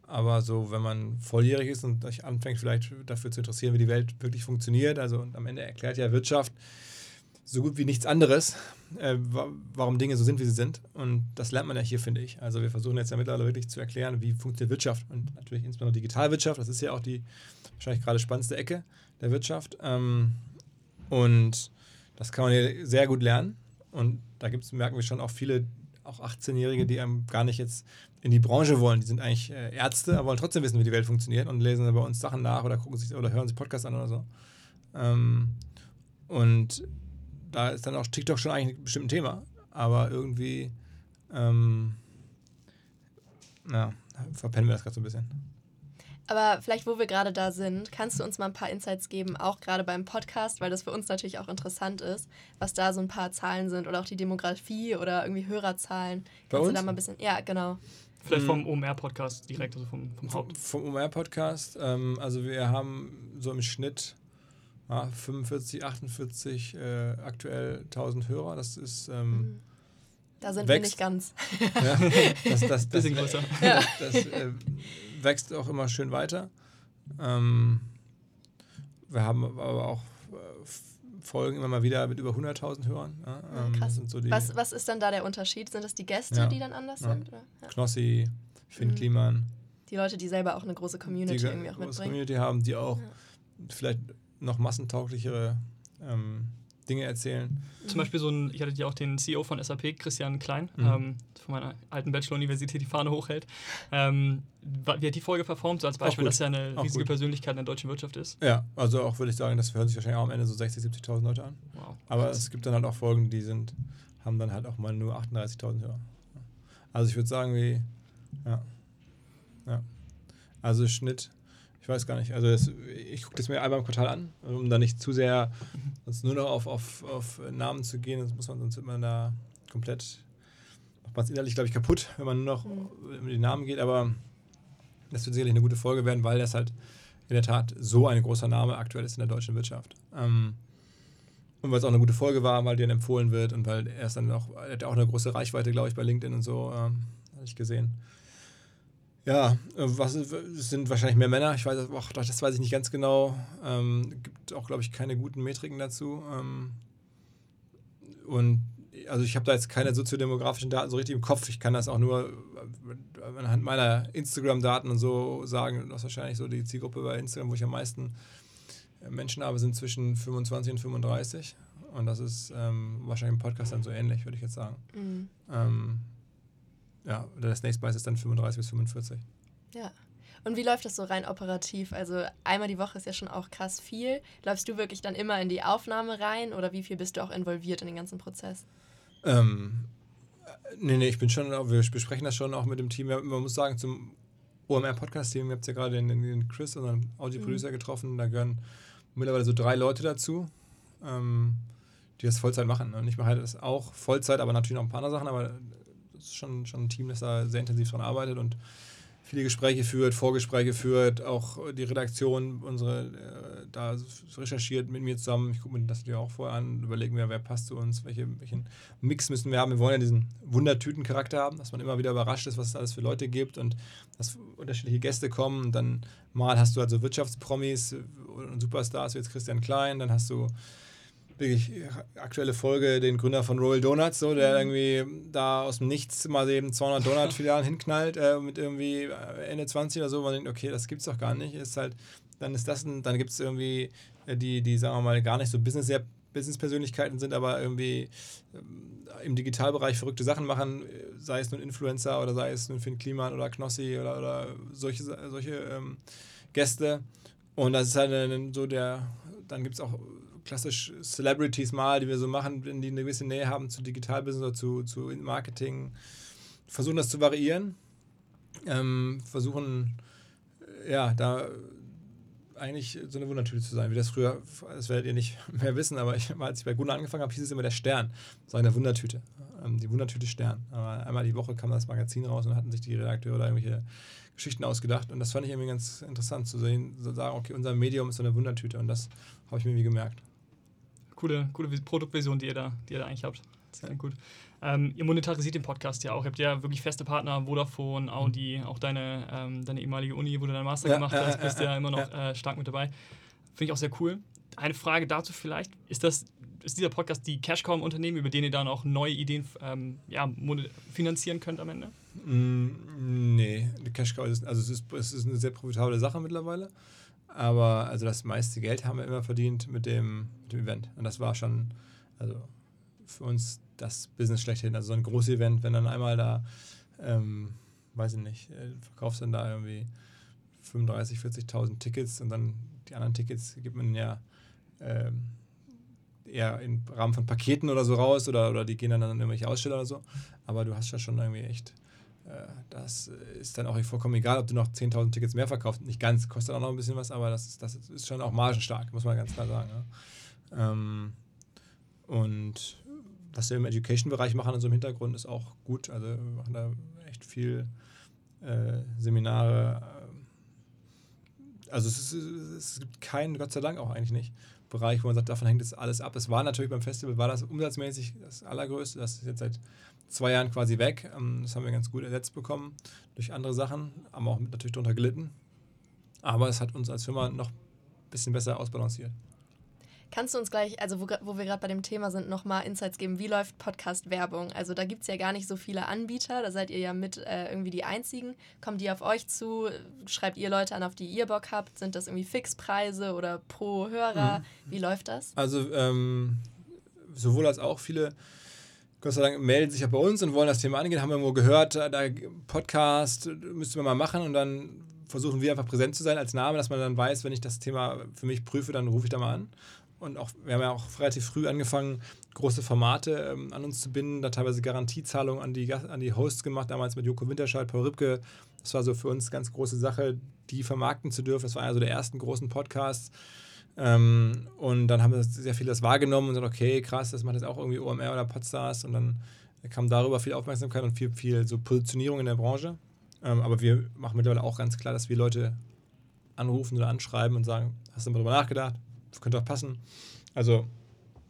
Aber so, wenn man volljährig ist und sich anfängt, vielleicht dafür zu interessieren, wie die Welt wirklich funktioniert, also und am Ende erklärt ja Wirtschaft so gut wie nichts anderes, äh, warum Dinge so sind, wie sie sind. Und das lernt man ja hier, finde ich. Also wir versuchen jetzt ja mittlerweile wirklich zu erklären, wie funktioniert Wirtschaft und natürlich insbesondere Digitalwirtschaft. Das ist ja auch die wahrscheinlich gerade spannendste Ecke der Wirtschaft. Ähm, und das kann man hier sehr gut lernen. Und da gibt's, merken wir schon auch viele, auch 18-Jährige, die einem gar nicht jetzt in die Branche wollen. Die sind eigentlich äh, Ärzte, aber wollen trotzdem wissen, wie die Welt funktioniert und lesen bei uns Sachen nach oder gucken sich oder hören sich Podcasts an oder so. Ähm, und da ist dann auch TikTok schon eigentlich ein Thema. Aber irgendwie, ähm, ja, verpennen wir das gerade so ein bisschen. Aber vielleicht, wo wir gerade da sind, kannst du uns mal ein paar Insights geben, auch gerade beim Podcast, weil das für uns natürlich auch interessant ist, was da so ein paar Zahlen sind oder auch die Demografie oder irgendwie Hörerzahlen. Bei kannst uns? du da mal ein bisschen, ja, genau. Vielleicht vom OMR-Podcast direkt, also vom, vom Haupt. Vom OMR-Podcast, ähm, also wir haben so im Schnitt ja, 45, 48 äh, aktuell 1000 Hörer. Das ist. Ähm, mhm. Da sind wächst. wir nicht ganz. ja, das, das, das, Bisschen größer. Ja. das äh, wächst auch immer schön weiter. Ähm, wir haben aber auch äh, Folgen immer mal wieder mit über 100.000 Hörern. Ja, ähm, krass. So was, was ist dann da der Unterschied? Sind das die Gäste, ja. die dann anders sind? Oder? Knossi, Finn mhm. Kliman. Die Leute, die selber auch eine große Community die irgendwie auch mitbringen. Community haben, die auch vielleicht noch massentauglichere ähm, Dinge erzählen. Zum Beispiel so ein, ich hatte ja auch den CEO von SAP, Christian Klein, mhm. ähm, von meiner alten Bachelor-Universität die Fahne hochhält. Ähm, wie hat die Folge performt? So als Beispiel, dass er eine auch riesige gut. Persönlichkeit in der deutschen Wirtschaft ist. Ja, also auch würde ich sagen, das hören sich wahrscheinlich auch am Ende so 60.000, 70.000 Leute an. Wow. Aber es gibt dann halt auch Folgen, die sind, haben dann halt auch mal nur 38.000 Hörer. Also ich würde sagen, wie, ja. ja. Also Schnitt ich weiß gar nicht. Also das, ich gucke das mir einmal im Quartal an, um da nicht zu sehr sonst nur noch auf, auf, auf Namen zu gehen. Sonst muss man sonst immer da komplett macht man es innerlich, glaube ich, kaputt, wenn man nur noch mhm. um die Namen geht. Aber das wird sicherlich eine gute Folge werden, weil das halt in der Tat so ein großer Name aktuell ist in der deutschen Wirtschaft. Ähm, und weil es auch eine gute Folge war, weil die dann empfohlen wird und weil er ist dann auch, er hat auch eine große Reichweite, glaube ich, bei LinkedIn und so, ähm, habe ich gesehen. Ja, äh, was sind wahrscheinlich mehr Männer. Ich weiß, ach, das weiß ich nicht ganz genau. Ähm, gibt auch, glaube ich, keine guten Metriken dazu. Ähm, und also ich habe da jetzt keine soziodemografischen Daten so richtig im Kopf. Ich kann das auch nur äh, anhand meiner Instagram-Daten und so sagen, dass wahrscheinlich so die Zielgruppe bei Instagram, wo ich am meisten äh, Menschen habe, sind zwischen 25 und 35. Und das ist ähm, wahrscheinlich im Podcast dann so ähnlich, würde ich jetzt sagen. Mhm. Ähm, ja, der Snake Spice ist dann 35 bis 45. Ja. Und wie läuft das so rein operativ? Also einmal die Woche ist ja schon auch krass viel. Läufst du wirklich dann immer in die Aufnahme rein oder wie viel bist du auch involviert in den ganzen Prozess? Ähm, nee, nee, ich bin schon, wir besprechen das schon auch mit dem Team. Man muss sagen, zum OMR-Podcast-Team, ihr habt ja gerade den, den Chris, unseren Audio-Producer, mhm. getroffen. Da gehören mittlerweile so drei Leute dazu. Ähm, die das Vollzeit machen. Und ich mache halt das auch Vollzeit, aber natürlich noch ein paar andere Sachen, aber ist schon, schon ein Team, das da sehr intensiv dran arbeitet und viele Gespräche führt, Vorgespräche führt, auch die Redaktion, unsere, äh, da recherchiert mit mir zusammen. Ich gucke mir das natürlich auch vorher an, überlegen wir, wer passt zu uns, welche, welchen Mix müssen wir haben. Wir wollen ja diesen Wundertüten-Charakter haben, dass man immer wieder überrascht ist, was es alles für Leute gibt und dass unterschiedliche Gäste kommen. Und dann mal hast du also Wirtschaftspromis und Superstars wie jetzt Christian Klein, dann hast du wirklich aktuelle Folge den Gründer von Royal Donuts, so, der mhm. irgendwie da aus dem Nichts mal eben 200 Donut-Filialen hinknallt äh, mit irgendwie äh, Ende 20 oder so. Man denkt, okay, das gibt's doch gar nicht. Ist halt, dann ist das, ein, dann gibt es irgendwie äh, die, die, sagen wir mal, gar nicht so Business, sehr Business-Persönlichkeiten sind, aber irgendwie ähm, im Digitalbereich verrückte Sachen machen, sei es nun Influencer oder sei es nun Finn Kliman oder Knossi oder, oder solche, solche ähm, Gäste. Und das ist halt so der, dann gibt es auch klassisch Celebrities mal, die wir so machen, die eine gewisse Nähe haben zu Digitalbusiness oder zu, zu Marketing, versuchen das zu variieren, ähm, versuchen ja, da eigentlich so eine Wundertüte zu sein, wie das früher, das werdet ihr nicht mehr wissen, aber ich, als ich bei Gunnar angefangen habe, hieß es immer der Stern, so eine Wundertüte, ähm, die Wundertüte Stern. Aber einmal die Woche kam das Magazin raus und hatten sich die Redakteure da irgendwelche Geschichten ausgedacht und das fand ich irgendwie ganz interessant zu sehen, zu sagen, okay, unser Medium ist so eine Wundertüte und das habe ich mir irgendwie gemerkt coole, coole Produktvision, die ihr da, die ihr da eigentlich habt. Sehr gut. Ähm, ihr monetarisiert den Podcast ja auch. Ihr habt ja wirklich feste Partner, Vodafone, Audi, auch deine, ähm, deine ehemalige Uni, wo du deinen Master ja, gemacht äh, hast, bist äh, ja immer noch äh, stark mit dabei. Finde ich auch sehr cool. Eine Frage dazu vielleicht, ist das ist dieser Podcast die Cashcom-Unternehmen, über denen ihr dann auch neue Ideen ähm, ja, finanzieren könnt am Ende? Mm, nee, die Cashcow ist, also es ist, es ist eine sehr profitable Sache mittlerweile. Aber also das meiste Geld haben wir immer verdient mit dem, mit dem Event. Und das war schon, also für uns das Business schlechthin. Also so ein großes Event, wenn dann einmal da, ähm, weiß ich nicht, äh, verkaufst dann da irgendwie 35, 40.000 Tickets und dann die anderen Tickets gibt man ja ähm, eher im Rahmen von Paketen oder so raus oder, oder die gehen dann an irgendwelche Aussteller oder so. Aber du hast ja schon irgendwie echt das ist dann auch vollkommen egal, ob du noch 10.000 Tickets mehr verkaufst. Nicht ganz, kostet auch noch ein bisschen was, aber das ist, das ist schon auch margenstark, muss man ganz klar sagen. Ja. Ähm, und was wir im Education-Bereich machen, in so einem Hintergrund, ist auch gut. Also wir machen da echt viel äh, Seminare. Also es, ist, es gibt keinen, Gott sei Dank auch eigentlich nicht, Bereich, wo man sagt, davon hängt jetzt alles ab. Es war natürlich beim Festival, war das umsatzmäßig das Allergrößte. Das ist jetzt seit zwei Jahren quasi weg. Ähm, das haben wir ganz gut ersetzt bekommen durch andere Sachen, haben auch natürlich darunter gelitten. Aber es hat uns als Firma noch ein bisschen besser ausbalanciert. Kannst du uns gleich, also wo, wo wir gerade bei dem Thema sind, nochmal Insights geben? Wie läuft Podcast-Werbung? Also da gibt es ja gar nicht so viele Anbieter, da seid ihr ja mit äh, irgendwie die Einzigen. Kommen die auf euch zu? Schreibt ihr Leute an, auf die ihr Bock habt? Sind das irgendwie Fixpreise oder pro Hörer? Mhm. Wie läuft das? Also ähm, sowohl als auch viele Gott sei Dank melden sich ja bei uns und wollen das Thema angehen, haben wir irgendwo gehört, da Podcast müssten wir mal machen und dann versuchen wir einfach präsent zu sein als Name, dass man dann weiß, wenn ich das Thema für mich prüfe, dann rufe ich da mal an. Und auch, wir haben ja auch relativ früh angefangen, große Formate ähm, an uns zu binden, da teilweise Garantiezahlungen an die, an die Hosts gemacht, damals mit Joko Winterscheid, Paul Ripke. Das war so für uns eine ganz große Sache, die vermarkten zu dürfen. Das war einer so der ersten großen Podcasts. Ähm, und dann haben sehr viel das wahrgenommen und gesagt, okay, krass, das macht jetzt auch irgendwie OMR oder Podstars und dann kam darüber viel Aufmerksamkeit und viel, viel so Positionierung in der Branche. Ähm, aber wir machen mittlerweile auch ganz klar, dass wir Leute anrufen oder anschreiben und sagen, hast du mal drüber nachgedacht? Das könnte auch passen. Also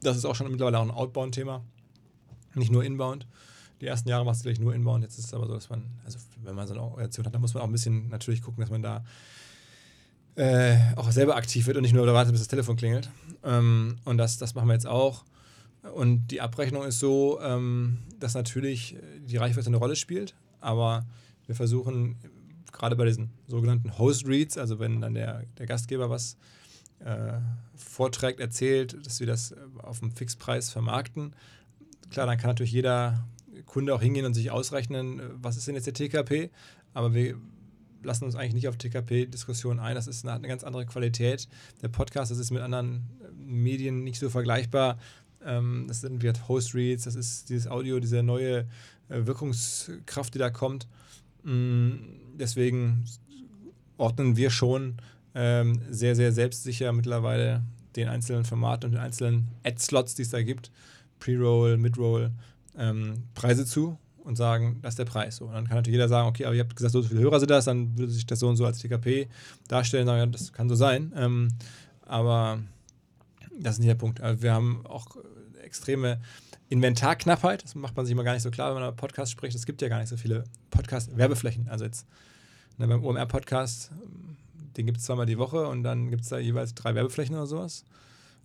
das ist auch schon mittlerweile auch ein Outbound-Thema, nicht nur Inbound. Die ersten Jahre machst du gleich nur Inbound. Jetzt ist es aber so, dass man, also wenn man so eine Organisation hat, dann muss man auch ein bisschen natürlich gucken, dass man da äh, auch selber aktiv wird und nicht nur wartet, bis das Telefon klingelt. Ähm, und das, das machen wir jetzt auch. Und die Abrechnung ist so, ähm, dass natürlich die Reichweite eine Rolle spielt, aber wir versuchen gerade bei diesen sogenannten Host Reads, also wenn dann der, der Gastgeber was äh, vorträgt, erzählt, dass wir das auf dem Fixpreis vermarkten. Klar, dann kann natürlich jeder Kunde auch hingehen und sich ausrechnen, was ist denn jetzt der TKP, aber wir lassen uns eigentlich nicht auf TKP-Diskussionen ein. Das ist eine, eine, ganz andere Qualität. Der Podcast, das ist mit anderen Medien nicht so vergleichbar. Ähm, das sind halt Host-Reads, das ist dieses Audio, diese neue äh, Wirkungskraft, die da kommt. Mm, deswegen ordnen wir schon ähm, sehr, sehr selbstsicher mittlerweile den einzelnen Formaten und den einzelnen Ad-Slots, die es da gibt, Pre-Roll, Mid-Roll, ähm, Preise zu und sagen, das ist der Preis. So, und dann kann natürlich jeder sagen, okay, aber ihr habt gesagt, so viele Hörer sind das, dann würde sich das so und so als TKP darstellen, sagen, ja, das kann so sein. Ähm, aber das ist nicht der Punkt. Also wir haben auch extreme Inventarknappheit. Das macht man sich immer gar nicht so klar, wenn man über Podcast spricht. Es gibt ja gar nicht so viele Podcast-Werbeflächen. Also jetzt ne, beim OMR-Podcast, den gibt es zweimal die Woche und dann gibt es da jeweils drei Werbeflächen oder sowas.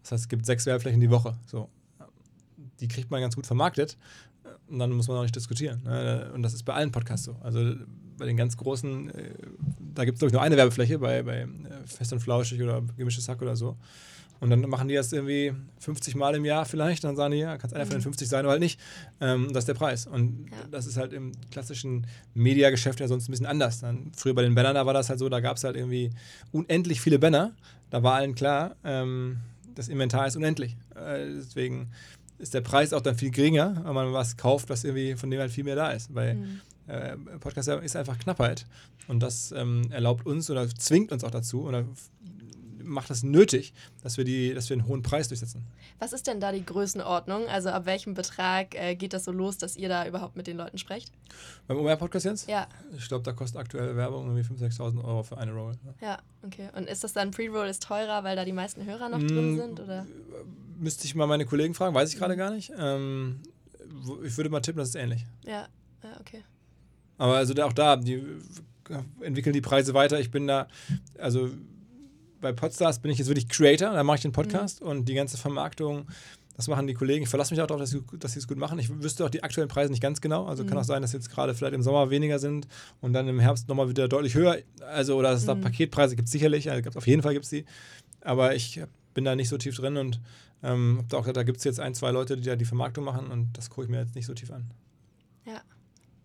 Das heißt, es gibt sechs Werbeflächen die Woche. So. Die kriegt man ganz gut vermarktet und dann muss man auch nicht diskutieren. Ne? Und das ist bei allen Podcasts so. Also bei den ganz großen, äh, da gibt es, glaube ich, nur eine Werbefläche, bei, bei äh, Fest und Flauschig oder Gemischtes Hack oder so. Und dann machen die das irgendwie 50 Mal im Jahr vielleicht. Dann sagen die, ja, kann es einer von den 50 mhm. sein oder halt nicht. Ähm, das ist der Preis. Und ja. das ist halt im klassischen Mediageschäft ja sonst ein bisschen anders. Dann, früher bei den Bannern, da war das halt so, da gab es halt irgendwie unendlich viele Banner. Da war allen klar, ähm, das Inventar ist unendlich. Äh, deswegen ist der Preis auch dann viel geringer, wenn man was kauft, was irgendwie von dem halt viel mehr da ist. Weil mhm. äh, Podcast ist einfach Knappheit. Und das ähm, erlaubt uns oder zwingt uns auch dazu oder macht es nötig, dass wir, die, dass wir einen hohen Preis durchsetzen. Was ist denn da die Größenordnung? Also ab welchem Betrag äh, geht das so los, dass ihr da überhaupt mit den Leuten sprecht? Beim OMR-Podcast jetzt? Ja. Ich glaube, da kostet aktuelle Werbung irgendwie 5.000, 6.000 Euro für eine Roll. Ja. ja, okay. Und ist das dann Pre-Roll ist teurer, weil da die meisten Hörer noch mm, drin sind? Oder? Müsste ich mal meine Kollegen fragen, weiß ich gerade gar nicht. Ähm, ich würde mal tippen, das ist ähnlich. Ja, ja okay. Aber also auch da, die entwickeln die Preise weiter. Ich bin da, also bei Podstars bin ich jetzt wirklich Creator, da mache ich den Podcast mhm. und die ganze Vermarktung, das machen die Kollegen. Ich verlasse mich auch darauf, dass sie, dass sie es gut machen. Ich wüsste auch die aktuellen Preise nicht ganz genau. Also mhm. kann auch sein, dass jetzt gerade vielleicht im Sommer weniger sind und dann im Herbst nochmal wieder deutlich höher. Also, oder dass es mhm. da Paketpreise gibt, sicherlich. Also, auf jeden Fall gibt es die. Aber ich bin da nicht so tief drin und ähm, auch, da gibt es jetzt ein, zwei Leute, die da die Vermarktung machen und das gucke ich mir jetzt nicht so tief an.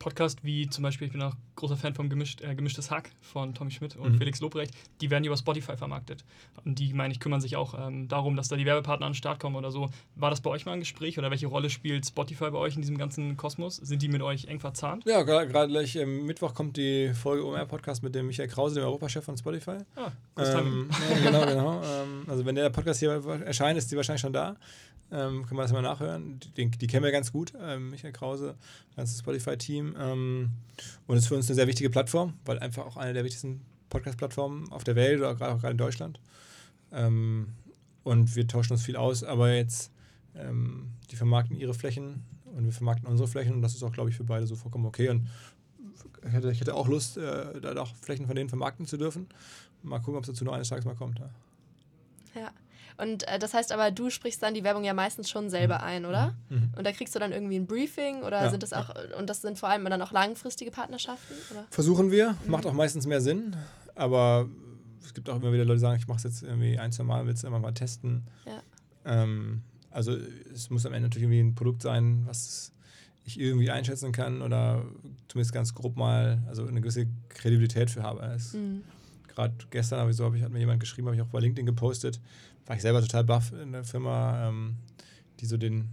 Ja. Podcast wie zum Beispiel, ich bin auch großer Fan vom Gemischt, äh, Gemischtes Hack von Tommy Schmidt und mhm. Felix Lobrecht, die werden über Spotify vermarktet. Und die, meine ich, kümmern sich auch ähm, darum, dass da die Werbepartner an den Start kommen oder so. War das bei euch mal ein Gespräch oder welche Rolle spielt Spotify bei euch in diesem ganzen Kosmos? Sind die mit euch eng verzahnt? Ja, gerade gleich am Mittwoch kommt die Folge OMR-Podcast mit dem Michael Krause, dem Europachef von Spotify. Ah, ähm, ja, genau, genau. ähm, also wenn der Podcast hier erscheint, ist die wahrscheinlich schon da. Ähm, kann man das mal nachhören. Die, die kennen wir ganz gut, ähm, Michael Krause, ganzes Spotify-Team. Ähm, und ist für uns eine sehr wichtige Plattform, weil einfach auch eine der wichtigsten Podcast-Plattformen auf der Welt oder gerade auch gerade in Deutschland. Ähm, und wir tauschen uns viel aus, aber jetzt, ähm, die vermarkten ihre Flächen und wir vermarkten unsere Flächen und das ist auch, glaube ich, für beide so vollkommen okay. Und ich hätte, ich hätte auch Lust, äh, da auch Flächen von denen vermarkten zu dürfen. Mal gucken, ob es dazu noch eines Tages mal kommt. Ja. Und äh, das heißt aber, du sprichst dann die Werbung ja meistens schon selber mhm. ein, oder? Mhm. mhm. Und da kriegst du dann irgendwie ein Briefing oder ja. sind das auch, und das sind vor allem dann auch langfristige Partnerschaften? Oder? Versuchen wir, mhm. macht auch meistens mehr Sinn, aber es gibt auch immer wieder Leute, die sagen, ich mache es jetzt irgendwie ein, zwei Mal, willst du immer mal testen. Ja. Ähm, also es muss am Ende natürlich irgendwie ein Produkt sein, was ich irgendwie einschätzen kann oder zumindest ganz grob mal, also eine gewisse Kredibilität für habe. Mhm. Gerade gestern habe ich so, hab ich, hat mir jemand geschrieben, habe ich auch bei LinkedIn gepostet, war ich selber total baff in der Firma, ähm, die so den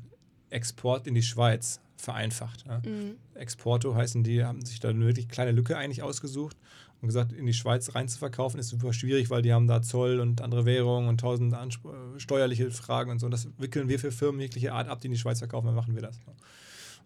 Export in die Schweiz vereinfacht. Ja. Mhm. Exporto heißen die, haben sich da eine wirklich kleine Lücke eigentlich ausgesucht und gesagt, in die Schweiz rein zu verkaufen ist super schwierig, weil die haben da Zoll und andere Währungen und tausend Anspr steuerliche Fragen und so. Und das wickeln wir für Firmen jeglicher Art ab, die in die Schweiz verkaufen, dann machen wir das.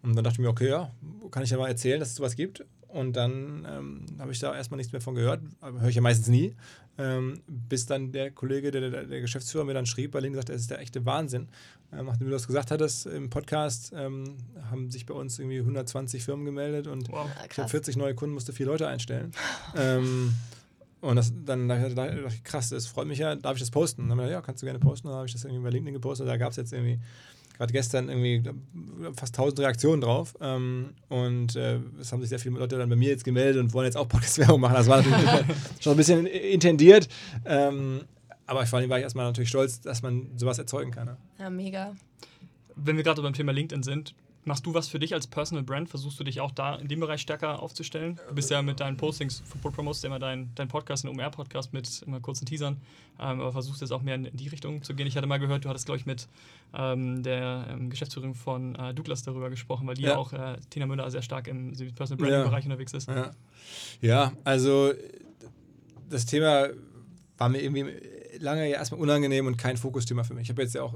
Und dann dachte ich mir, okay, ja, kann ich ja mal erzählen, dass es sowas gibt. Und dann ähm, habe ich da erstmal nichts mehr von gehört, höre ich ja meistens nie. Ähm, bis dann der Kollege, der, der, der, Geschäftsführer mir dann schrieb, bei LinkedIn sagte, das ist der echte Wahnsinn. Ähm, nachdem du das gesagt hattest im Podcast, ähm, haben sich bei uns irgendwie 120 Firmen gemeldet und wow. ich habe 40 neue Kunden, musste vier Leute einstellen. ähm, und das, dann dachte ich, krass, das freut mich ja, darf ich das posten? Und dann habe ich ja, kannst du gerne posten. Dann habe ich das irgendwie bei LinkedIn gepostet. Da gab es jetzt irgendwie gerade gestern irgendwie fast 1000 Reaktionen drauf. Ähm, und äh, es haben sich sehr viele Leute dann bei mir jetzt gemeldet und wollen jetzt auch Podcast-Werbung machen. Das war natürlich schon ein bisschen intendiert. Ähm, aber vor allem war ich erstmal natürlich stolz, dass man sowas erzeugen kann. Ne? Ja, mega. Wenn wir gerade beim Thema LinkedIn sind, Machst du was für dich als Personal Brand? Versuchst du dich auch da in dem Bereich stärker aufzustellen? Du bist ja mit deinen Postings, promotest immer deinen dein Podcast, einen OMR-Podcast mit immer kurzen Teasern, ähm, aber versuchst jetzt auch mehr in, die Richtung zu gehen. Ich hatte mal gehört, du hattest, glaube ich, mit ähm, der ähm, Geschäftsführerin von äh, Douglas darüber gesprochen, weil die ja auch, äh, Tina Müller, sehr stark im Personal Branding-Bereich ja. unterwegs ist. Ja. ja, also das Thema war mir irgendwie lange ja erstmal unangenehm und kein Fokusthema für mich. Ich habe jetzt ja auch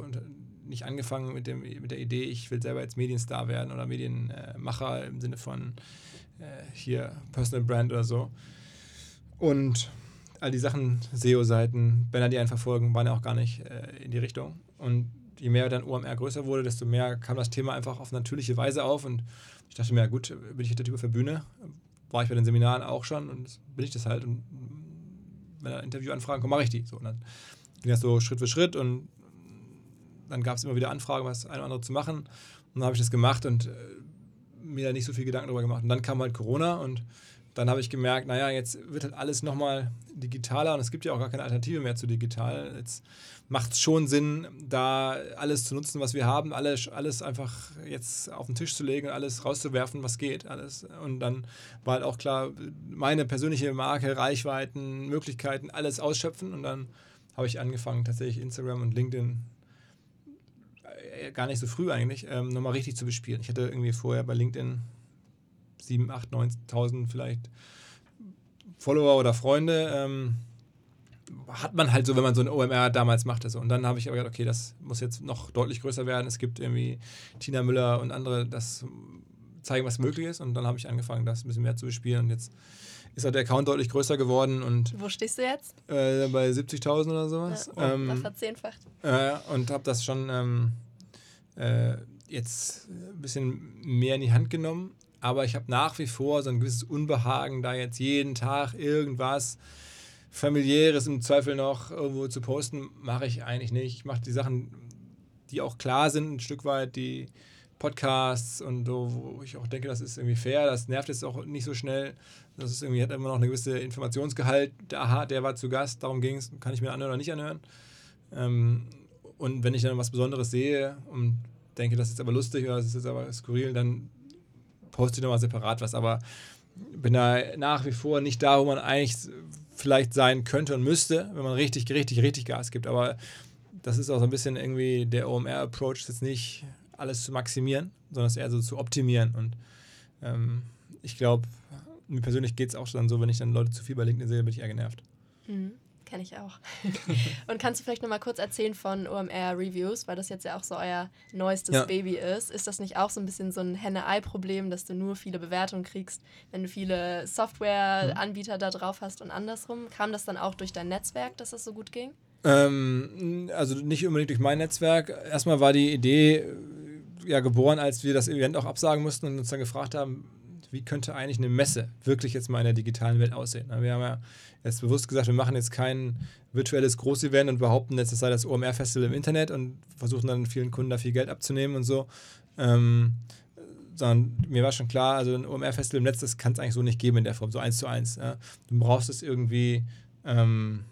nicht angefangen mit, dem, mit der Idee, ich will selber jetzt Medienstar werden oder Medienmacher im Sinne von äh, hier Personal Brand oder so. Und all die Sachen, SEO-Seiten, Banner, die einen verfolgen, waren ja auch gar nicht äh, in die Richtung. Und je mehr dann OMR größer wurde, desto mehr kam das Thema einfach auf natürliche Weise auf. Und ich dachte mir, ja gut, bin ich der Typ für Bühne? War ich bei den Seminaren auch schon und bin ich das halt. Und wenn da Interviewanfragen kommen, mache ich die. So, und dann ging das so Schritt für Schritt und dann gab es immer wieder Anfragen, was ein oder andere zu machen. Und dann habe ich das gemacht und äh, mir da nicht so viel Gedanken darüber gemacht. Und dann kam halt Corona und dann habe ich gemerkt, naja, jetzt wird halt alles nochmal digitaler und es gibt ja auch gar keine Alternative mehr zu digital. Jetzt macht es schon Sinn, da alles zu nutzen, was wir haben, alles, alles einfach jetzt auf den Tisch zu legen, alles rauszuwerfen, was geht, alles. Und dann war halt auch klar, meine persönliche Marke, Reichweiten, Möglichkeiten, alles ausschöpfen und dann habe ich angefangen, tatsächlich Instagram und LinkedIn gar nicht so früh eigentlich, ähm, nochmal richtig zu bespielen. Ich hatte irgendwie vorher bei LinkedIn 7, 8, 9.000 vielleicht Follower oder Freunde. Ähm, hat man halt so, wenn man so ein OMR damals machte. So. Und dann habe ich aber gedacht, okay, das muss jetzt noch deutlich größer werden. Es gibt irgendwie Tina Müller und andere, das zeigen, was möglich ist. Und dann habe ich angefangen, das ein bisschen mehr zu bespielen. Und jetzt ist halt der Account deutlich größer geworden. Und, Wo stehst du jetzt? Äh, bei 70.000 oder sowas. Ja, oh, ähm, das verzehnfacht. Äh, und habe das schon ähm, äh, jetzt ein bisschen mehr in die Hand genommen. Aber ich habe nach wie vor so ein gewisses Unbehagen, da jetzt jeden Tag irgendwas familiäres im Zweifel noch irgendwo zu posten, mache ich eigentlich nicht. Ich mache die Sachen, die auch klar sind, ein Stück weit, die Podcasts und so, wo ich auch denke, das ist irgendwie fair, das nervt jetzt auch nicht so schnell. Das ist irgendwie, hat immer noch eine gewisse Informationsgehalt. Aha, der war zu Gast, darum ging es, kann ich mir anhören oder nicht anhören. Ähm, und wenn ich dann was Besonderes sehe und denke, das ist aber lustig oder das ist aber skurril, dann poste ich nochmal separat was. Aber bin da nach wie vor nicht da, wo man eigentlich vielleicht sein könnte und müsste, wenn man richtig, richtig, richtig Gas gibt. Aber das ist auch so ein bisschen irgendwie der OMR-Approach, jetzt nicht alles zu maximieren, sondern es eher so zu optimieren. Und ähm, ich glaube, mir persönlich geht es auch schon so, wenn ich dann Leute zu viel bei LinkedIn sehe, bin ich eher genervt. Mhm. Kenne ich auch. und kannst du vielleicht nochmal kurz erzählen von OMR Reviews, weil das jetzt ja auch so euer neuestes ja. Baby ist. Ist das nicht auch so ein bisschen so ein Henne-Ei-Problem, dass du nur viele Bewertungen kriegst, wenn du viele Software-Anbieter da drauf hast und andersrum? Kam das dann auch durch dein Netzwerk, dass das so gut ging? Ähm, also nicht unbedingt durch mein Netzwerk. Erstmal war die Idee ja geboren, als wir das Event auch absagen mussten und uns dann gefragt haben, wie könnte eigentlich eine Messe wirklich jetzt mal in der digitalen Welt aussehen? Wir haben ja jetzt bewusst gesagt, wir machen jetzt kein virtuelles Großevent und behaupten jetzt, es sei das OMR-Festival im Internet und versuchen dann vielen Kunden da viel Geld abzunehmen und so. Ähm, sondern mir war schon klar, also ein OMR-Festival im Netz, das kann es eigentlich so nicht geben in der Form, so eins zu eins. Ja. Du brauchst es irgendwie, ähm,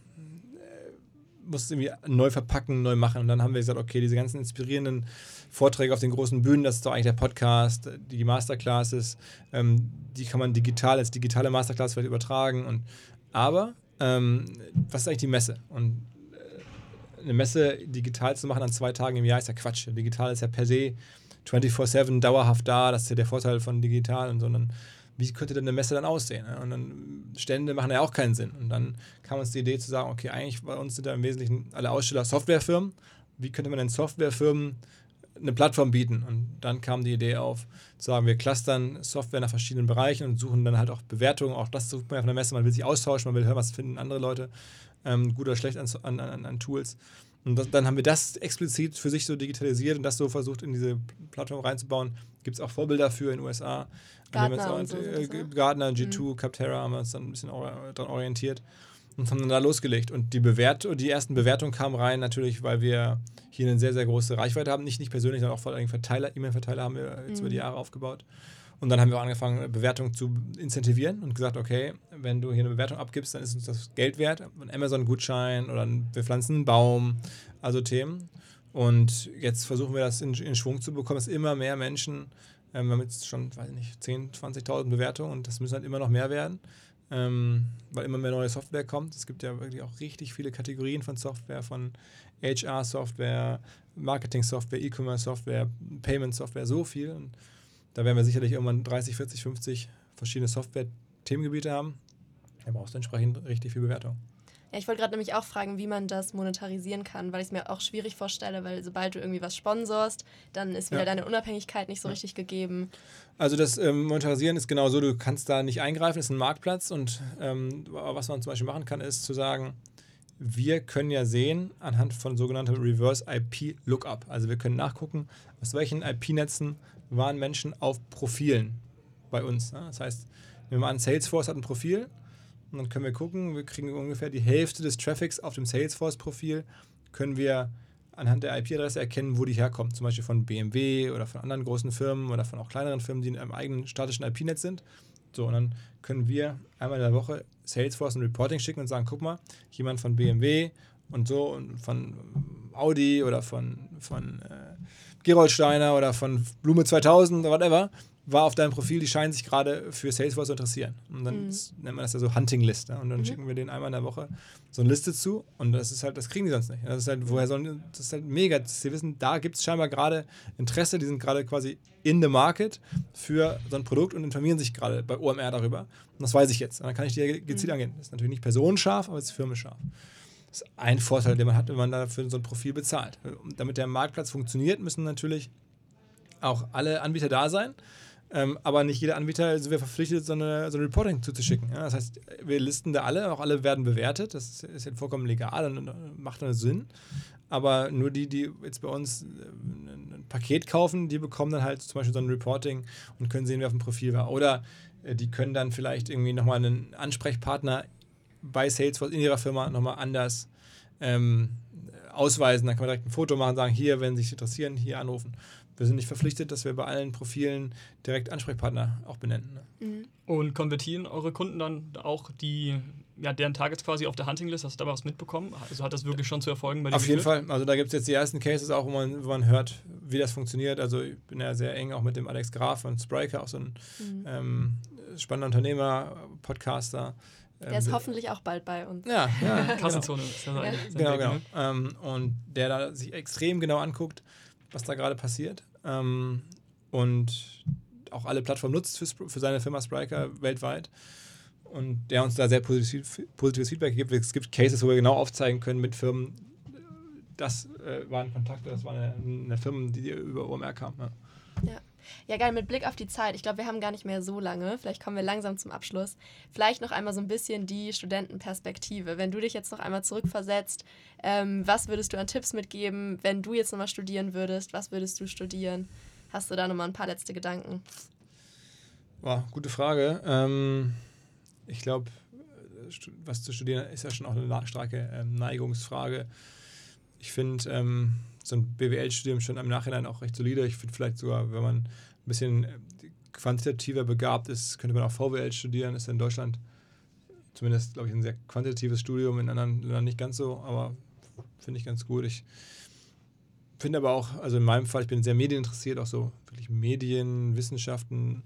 musst es irgendwie neu verpacken, neu machen. Und dann haben wir gesagt, okay, diese ganzen inspirierenden Vorträge auf den großen Bühnen, das ist doch eigentlich der Podcast, die Masterclasses, ähm, die kann man digital als digitale Masterclass vielleicht übertragen. Und, aber ähm, was ist eigentlich die Messe? Und äh, eine Messe digital zu machen an zwei Tagen im Jahr ist ja Quatsch. Digital ist ja per se 24-7 dauerhaft da, das ist ja der Vorteil von digital und sondern wie könnte denn eine Messe dann aussehen? Und dann Stände machen ja auch keinen Sinn. Und dann kam uns die Idee zu sagen, okay, eigentlich bei uns sind da im Wesentlichen alle Aussteller Softwarefirmen. Wie könnte man denn Softwarefirmen eine Plattform bieten. Und dann kam die Idee auf, zu sagen, wir clustern Software nach verschiedenen Bereichen und suchen dann halt auch Bewertungen. Auch das sucht man ja von der Messe. Man will sich austauschen, man will hören, was finden andere Leute ähm, gut oder schlecht an, an, an, an Tools. Und das, dann haben wir das explizit für sich so digitalisiert und das so versucht, in diese Plattform reinzubauen. Gibt es auch Vorbilder für in den USA. Gartner, auch, und so äh, ne? Gartner, G2, Capterra haben wir uns dann ein bisschen daran orientiert und haben dann da losgelegt. Und die, Bewert die ersten Bewertungen kamen rein, natürlich, weil wir hier eine sehr, sehr große Reichweite haben. Nicht, nicht persönlich, sondern auch vor allem Verteiler, E-Mail-Verteiler haben wir jetzt über die Jahre aufgebaut. Und dann haben wir auch angefangen, Bewertungen zu incentivieren und gesagt, okay, wenn du hier eine Bewertung abgibst, dann ist uns das Geld wert. Ein Amazon-Gutschein oder ein, wir pflanzen einen Baum, also Themen. Und jetzt versuchen wir das in, in Schwung zu bekommen, dass immer mehr Menschen, ähm, wir haben jetzt schon, weiß ich nicht, 10.000, 20.000 Bewertungen und das müssen halt immer noch mehr werden, ähm, weil immer mehr neue Software kommt. Es gibt ja wirklich auch richtig viele Kategorien von Software, von HR-Software, Marketing-Software, E-Commerce-Software, Payment-Software, so viel. Und da werden wir sicherlich irgendwann 30, 40, 50 verschiedene Software-Themengebiete haben. Da brauchst du entsprechend richtig viel Bewertung. Ja, ich wollte gerade nämlich auch fragen, wie man das monetarisieren kann, weil ich es mir auch schwierig vorstelle, weil sobald du irgendwie was sponsorst, dann ist wieder Ja. deine Unabhängigkeit nicht so richtig gegeben. Also das ähm, Monetarisieren ist genau so, du kannst da nicht eingreifen, es ist ein Marktplatz und ähm, was man zum Beispiel machen kann, ist zu sagen, wir können ja sehen anhand von sogenannter Reverse IP Lookup. Also wir können nachgucken, aus welchen IP-Netzen waren Menschen auf Profilen bei uns. Ne? Das heißt, nehmen wir an, Salesforce hat ein Profil und dann können wir gucken, wir kriegen ungefähr die Hälfte des Traffics auf dem Salesforce-Profil, können wir anhand der IP-Adresse erkennen, wo die herkommt. Zum Beispiel von BMW oder von anderen großen Firmen oder von auch kleineren Firmen, die in einem eigenen statischen IP-Netz sind. So, und dann können wir einmal in der Woche Salesforce ein Reporting schicken und sagen, guck mal, jemand von BMW und so und von Audi oder von, von äh, Gerold Steiner oder von Blume 2000 oder whatever, war auf deinem Profil, die scheinen sich gerade für Salesforce zu interessieren. Und dann Mhm. nennt man das ja so Hunting List. Ne? Und dann Mhm. schicken wir denen einmal in der Woche so eine Liste zu und das ist halt, das kriegen die sonst nicht. Das ist halt, woher sollen das ist halt mega. Sie wissen, da gibt es scheinbar gerade Interesse, die sind gerade quasi in the market für so ein Produkt und informieren sich gerade bei OMR darüber. Und das weiß ich jetzt. Und dann kann ich ja gezielt Mhm. angehen. Das ist natürlich nicht personenscharf, aber es ist firmenscharf. Das ist ein Vorteil, den man hat, wenn man dafür so ein Profil bezahlt. Und damit der Marktplatz funktioniert, müssen natürlich auch alle Anbieter da sein. Ähm, aber nicht jeder Anbieter sind wir verpflichtet, so, eine, so ein Reporting zuzuschicken. Ja? Das heißt, wir listen da alle, auch alle werden bewertet. Das ist, ist ja vollkommen legal und, und macht dann Sinn. Aber nur die, die jetzt bei uns äh, ein, ein Paket kaufen, die bekommen dann halt zum Beispiel so ein Reporting und können sehen, wer auf dem Profil war. Oder äh, die können dann vielleicht irgendwie nochmal einen Ansprechpartner bei Salesforce in ihrer Firma nochmal anders ähm, ausweisen. Dann kann man direkt ein Foto machen, sagen, hier, wenn Sie sich interessieren, hier anrufen. Wir sind nicht verpflichtet, dass wir bei allen Profilen direkt Ansprechpartner auch benennen. Ne? Mhm. Und konvertieren eure Kunden dann auch die, ja, deren Targets quasi auf der Hunting-List? Hast du da was mitbekommen? Also hat das wirklich schon zu Erfolgen bei dir Auf jeden? Fall. Also da gibt es jetzt die ersten Cases auch, wo man, wo man hört, wie das funktioniert. Also ich bin ja sehr eng auch mit dem Alex Graf von Spriker, auch so ein Mhm. ähm, spannender Unternehmer, Podcaster. Der Ähm, ist hoffentlich auch bald bei uns. Ja, ja. genau. Kassenzone ist ja sein, Ja. sein Genau, genau. ne? Ähm, und der da sich extrem genau anguckt, was da gerade passiert. Ähm, und auch alle Plattformen nutzt für, für seine Firma Spriker weltweit. Und der uns da sehr positiv, positives Feedback gibt. Es gibt Cases, wo wir genau aufzeigen können mit Firmen, das äh, waren Kontakte, das war eine, eine Firma, die über OMR kam. Ja. Ja, geil, mit Blick auf die Zeit. Ich glaube, wir haben gar nicht mehr so lange. Vielleicht kommen wir langsam zum Abschluss. Vielleicht noch einmal so ein bisschen die Studentenperspektive. Wenn du dich jetzt noch einmal zurückversetzt, ähm, was würdest du an Tipps mitgeben, wenn du jetzt nochmal studieren würdest? Was würdest du studieren? Hast du da nochmal ein paar letzte Gedanken? Wow, gute Frage. Ähm, ich glaube, was zu studieren ist ja schon auch eine starke ähm, Neigungsfrage. Ich finde ähm, so ein BWL-Studium schon im Nachhinein auch recht solide. Ich finde vielleicht sogar, wenn man ein bisschen äh, quantitativer begabt ist, könnte man auch VWL studieren. Ist in Deutschland zumindest, glaube ich, ein sehr quantitatives Studium, in anderen Ländern nicht ganz so, aber finde ich ganz gut. Ich finde aber auch, also in meinem Fall, ich bin sehr medieninteressiert, auch so wirklich Medien, Wissenschaften.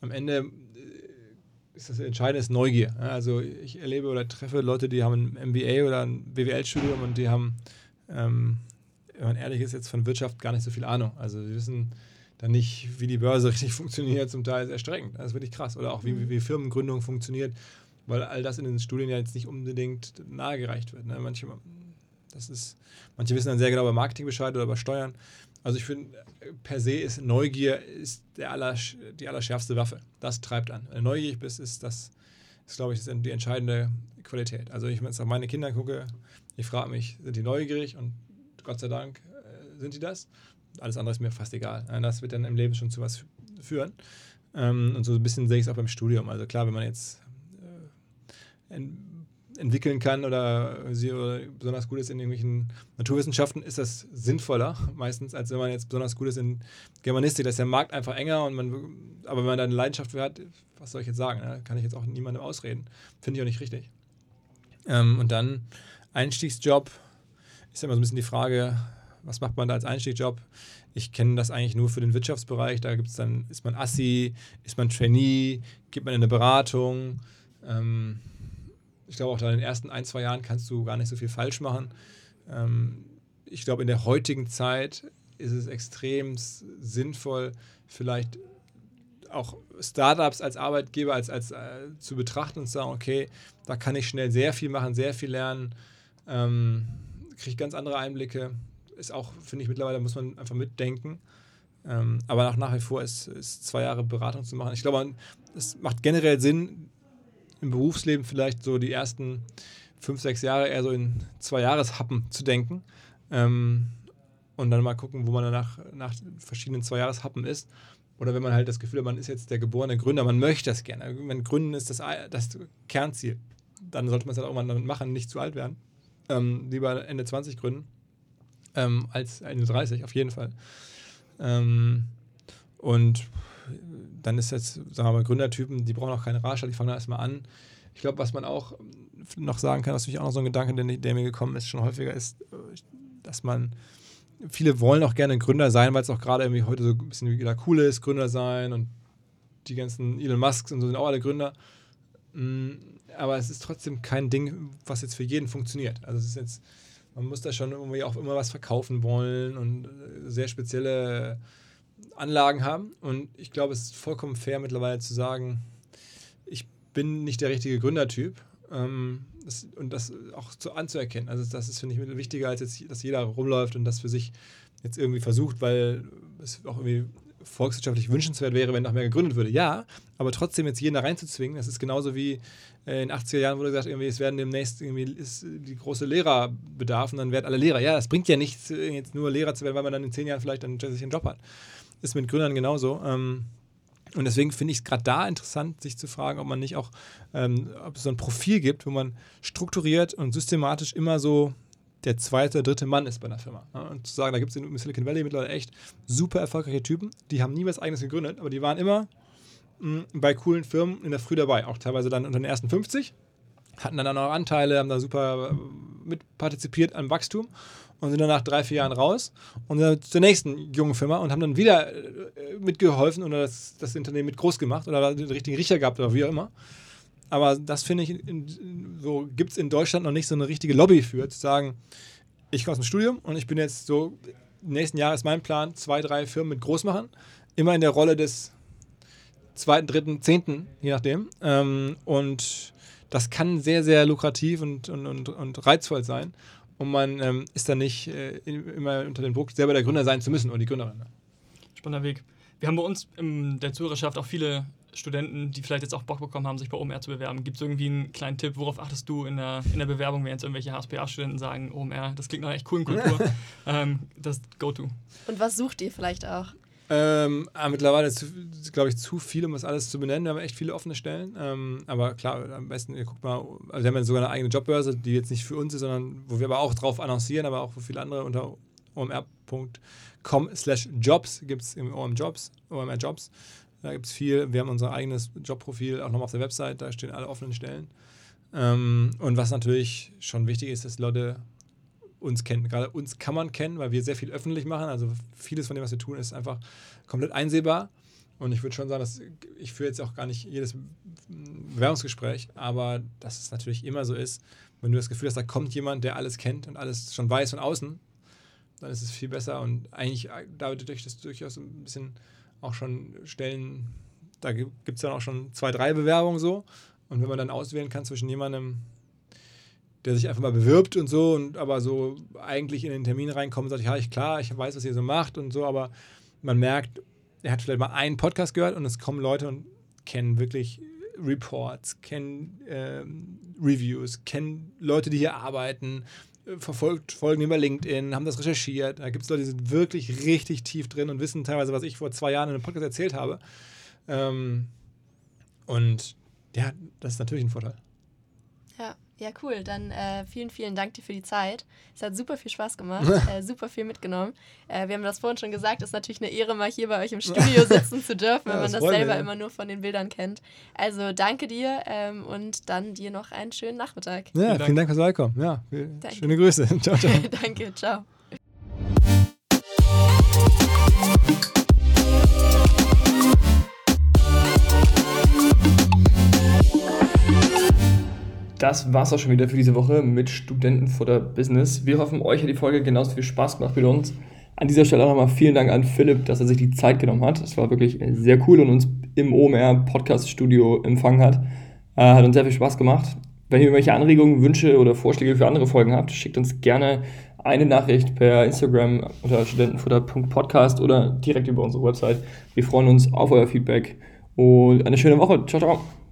Am Ende äh, ist das Entscheidende ist Neugier. Also ich erlebe oder treffe Leute, die haben ein MBA oder ein BWL-Studium und die haben, ähm, wenn man ehrlich ist, jetzt von Wirtschaft gar nicht so viel Ahnung. Also sie wissen dann nicht, wie die Börse richtig funktioniert, zum Teil ist erschreckend. Das ist wirklich krass. Oder auch wie, wie, wie Firmengründung funktioniert, weil all das in den Studien ja jetzt nicht unbedingt nahegereicht wird. Ne? Manche Das ist, manche wissen dann sehr genau über Marketing Bescheid oder über Steuern. Also ich finde, per se ist Neugier ist der aller, die allerschärfste Waffe. Das treibt an. Wenn du neugierig bist, ist das, ist, glaube ich, die entscheidende Qualität. Also ich, wenn ich auf meine Kinder gucke, ich frage mich, sind die neugierig? Und Gott sei Dank äh, sind die das. Alles andere ist mir fast egal. Das wird dann im Leben schon zu was führen. Ähm, und so ein bisschen sehe ich es auch beim Studium. Also klar, wenn man jetzt äh, entwickeln kann oder, sie, oder besonders gut ist in irgendwelchen Naturwissenschaften, ist das sinnvoller meistens, als wenn man jetzt besonders gut ist in Germanistik. Da ist der Markt einfach enger und man, aber wenn man da eine Leidenschaft für hat, was soll ich jetzt sagen? Ne? Kann ich jetzt auch niemandem ausreden. Finde ich auch nicht richtig. Ähm, und dann Einstiegsjob ist ja immer so ein bisschen die Frage, was macht man da als Einstiegsjob? Ich kenne das eigentlich nur für den Wirtschaftsbereich. Da gibt es dann, ist man Assi, ist man Trainee, gibt man in eine Beratung. Ähm, ich glaube, auch da in den ersten ein, zwei Jahren kannst du gar nicht so viel falsch machen. Ähm, ich glaube, in der heutigen Zeit ist es extrem sinnvoll, vielleicht auch Startups als Arbeitgeber als, als äh, zu betrachten und zu sagen, okay, da kann ich schnell sehr viel machen, sehr viel lernen, ähm, kriege ganz andere Einblicke. Ist auch, finde ich, mittlerweile muss man einfach mitdenken. Ähm, aber nach, nach wie vor ist, ist zwei Jahre Beratung zu machen. Ich glaube, es macht generell Sinn, im Berufsleben vielleicht so die ersten fünf, sechs Jahre eher so in zwei Jahreshappen zu denken. Ähm, und dann mal gucken, wo man danach nach verschiedenen zwei Jahreshappen ist. Oder wenn man halt das Gefühl hat, man ist jetzt der geborene Gründer, man möchte das gerne. Wenn Gründen ist das, das Kernziel. Dann sollte man es halt auch mal damit machen, nicht zu alt werden. Ähm, lieber Ende 20 gründen ähm, als Ende 30, auf jeden Fall. Ähm, und dann ist jetzt, sagen wir mal, Gründertypen, die brauchen auch keine Ratschlag, die fangen da erstmal an. Ich glaube, was man auch noch sagen kann, was natürlich auch noch so ein Gedanke, der, der mir gekommen ist, schon häufiger ist, dass man, viele wollen auch gerne Gründer sein, weil es auch gerade irgendwie heute so ein bisschen wieder cool ist, Gründer sein und die ganzen Elon Musks und so sind auch alle Gründer. Mm, aber es ist trotzdem kein Ding, was jetzt für jeden funktioniert. Also es ist jetzt, man muss da schon irgendwie auch immer was verkaufen wollen und sehr spezielle Anlagen haben. Und ich glaube, es ist vollkommen fair mittlerweile zu sagen, ich bin nicht der richtige Gründertyp. Ähm, und das auch zu, anzuerkennen. Also das ist, finde ich, wichtiger, als jetzt, dass jeder rumläuft und das für sich jetzt irgendwie versucht, weil es auch irgendwie volkswirtschaftlich wünschenswert wäre, wenn noch mehr gegründet würde. Ja, aber trotzdem jetzt jeden da reinzuzwingen, das ist genauso wie äh, in den 80er Jahren wurde gesagt, irgendwie, es werden demnächst irgendwie ist die große Lehrerbedarf und dann werden alle Lehrer. Ja, das bringt ja nichts, jetzt nur Lehrer zu werden, weil man dann in zehn Jahren vielleicht dann einen Job hat ist mit Gründern genauso. Ähm, und deswegen finde ich es gerade da interessant, sich zu fragen, ob man nicht auch, ähm, ob es so ein Profil gibt, wo man strukturiert und systematisch immer so der zweite, dritte Mann ist bei einer Firma. Und zu sagen, da gibt es in Silicon Valley mittlerweile echt super erfolgreiche Typen, die haben nie was eigenes gegründet, aber die waren immer mh, bei coolen Firmen in der Früh dabei, auch teilweise dann unter den ersten 50, hatten dann auch noch Anteile, haben da super äh, mitpartizipiert am Wachstum und sind dann nach drei, vier Jahren raus und dann zur nächsten jungen Firma und haben dann wieder äh, mitgeholfen oder das, das Unternehmen mit groß gemacht oder den richtigen Riecher gehabt oder wie auch immer. Aber das finde ich, so gibt es in Deutschland noch nicht so eine richtige Lobby für, zu sagen, ich komme aus dem Studium und ich bin jetzt so, nächsten Jahr ist mein Plan, zwei, drei Firmen mit groß machen. Immer in der Rolle des zweiten, dritten, zehnten, je nachdem. Ähm, und das kann sehr, sehr lukrativ und, und, und, und reizvoll sein und man ähm, ist dann nicht äh, immer unter dem Druck, selber der Gründer sein zu müssen oder die Gründerin. Spannender Weg. Wir haben bei uns in der Zuhörerschaft auch viele Studenten, die vielleicht jetzt auch Bock bekommen haben, sich bei OMR zu bewerben. Gibt es irgendwie einen kleinen Tipp, worauf achtest du in der, in der Bewerbung, wenn jetzt irgendwelche HSPA-Studenten sagen, OMR, das klingt nach echt coolen Kultur, ähm, das Go-To. Und was sucht ihr vielleicht auch? Ähm, ah, mittlerweile ist, glaube ich, zu viel, um das alles zu benennen. Wir haben echt viele offene Stellen. Ähm, aber klar, am besten, ihr guckt mal, also wir haben ja sogar eine eigene Jobbörse, die jetzt nicht für uns ist, sondern wo wir aber auch drauf annoncieren, aber auch für viele andere unter omr.com slash jobs gibt es im OM Jobs, OMR Jobs. Da gibt es viel. Wir haben unser eigenes Jobprofil auch nochmal auf der Website, da stehen alle offenen Stellen. Ähm, und was natürlich schon wichtig ist, dass Leute uns kennen. Gerade uns kann man kennen, weil wir sehr viel öffentlich machen. Also vieles von dem, was wir tun, ist einfach komplett einsehbar. Und ich würde schon sagen, dass ich führe jetzt auch gar nicht jedes Bewerbungsgespräch, aber dass es natürlich immer so ist, wenn du das Gefühl hast, da kommt jemand, der alles kennt und alles schon weiß von außen, dann ist es viel besser. Und eigentlich dadurch, dass durchaus ein bisschen auch schon Stellen, da gibt es dann auch schon zwei, drei Bewerbungen so. Und wenn man dann auswählen kann zwischen jemandem, der sich einfach mal bewirbt und so und aber so eigentlich in den Termin reinkommt und sagt, ja, ich klar, ich weiß, was ihr so macht und so, aber man merkt, er hat vielleicht mal einen Podcast gehört und es kommen Leute und kennen wirklich Reports, kennen ähm, Reviews, kennen Leute, die hier arbeiten, äh, verfolgt Folgen über LinkedIn, haben das recherchiert. Da gibt es Leute, die sind wirklich richtig tief drin und wissen teilweise, was ich vor zwei Jahren in einem Podcast erzählt habe. Ähm, und ja, das ist natürlich ein Vorteil. Ja, ja, cool. Dann äh, vielen, vielen Dank dir für die Zeit. Es hat super viel Spaß gemacht, äh, super viel mitgenommen. Äh, wir haben das vorhin schon gesagt, es ist natürlich eine Ehre, mal hier bei euch im Studio sitzen zu dürfen, ja, wenn man das, das selber wir. immer nur von den Bildern kennt. Also danke dir ähm, und dann dir noch einen schönen Nachmittag. Ja, vielen Dank, vielen Dank fürs Beikommen. Ja, schöne Grüße. ciao, ciao. danke, ciao. Das war's auch schon wieder für diese Woche mit Studentenfutter Business. Wir hoffen, euch hat die Folge genauso viel Spaß gemacht wie uns. An dieser Stelle auch nochmal vielen Dank an Philipp, dass er sich die Zeit genommen hat. Es war wirklich sehr cool und uns im OMR Podcast Studio empfangen hat. Äh, hat uns sehr viel Spaß gemacht. Wenn ihr irgendwelche Anregungen, Wünsche oder Vorschläge für andere Folgen habt, schickt uns gerne eine Nachricht per Instagram unter studentenfutter.podcast oder direkt über unsere Website. Wir freuen uns auf euer Feedback und eine schöne Woche. Ciao, ciao.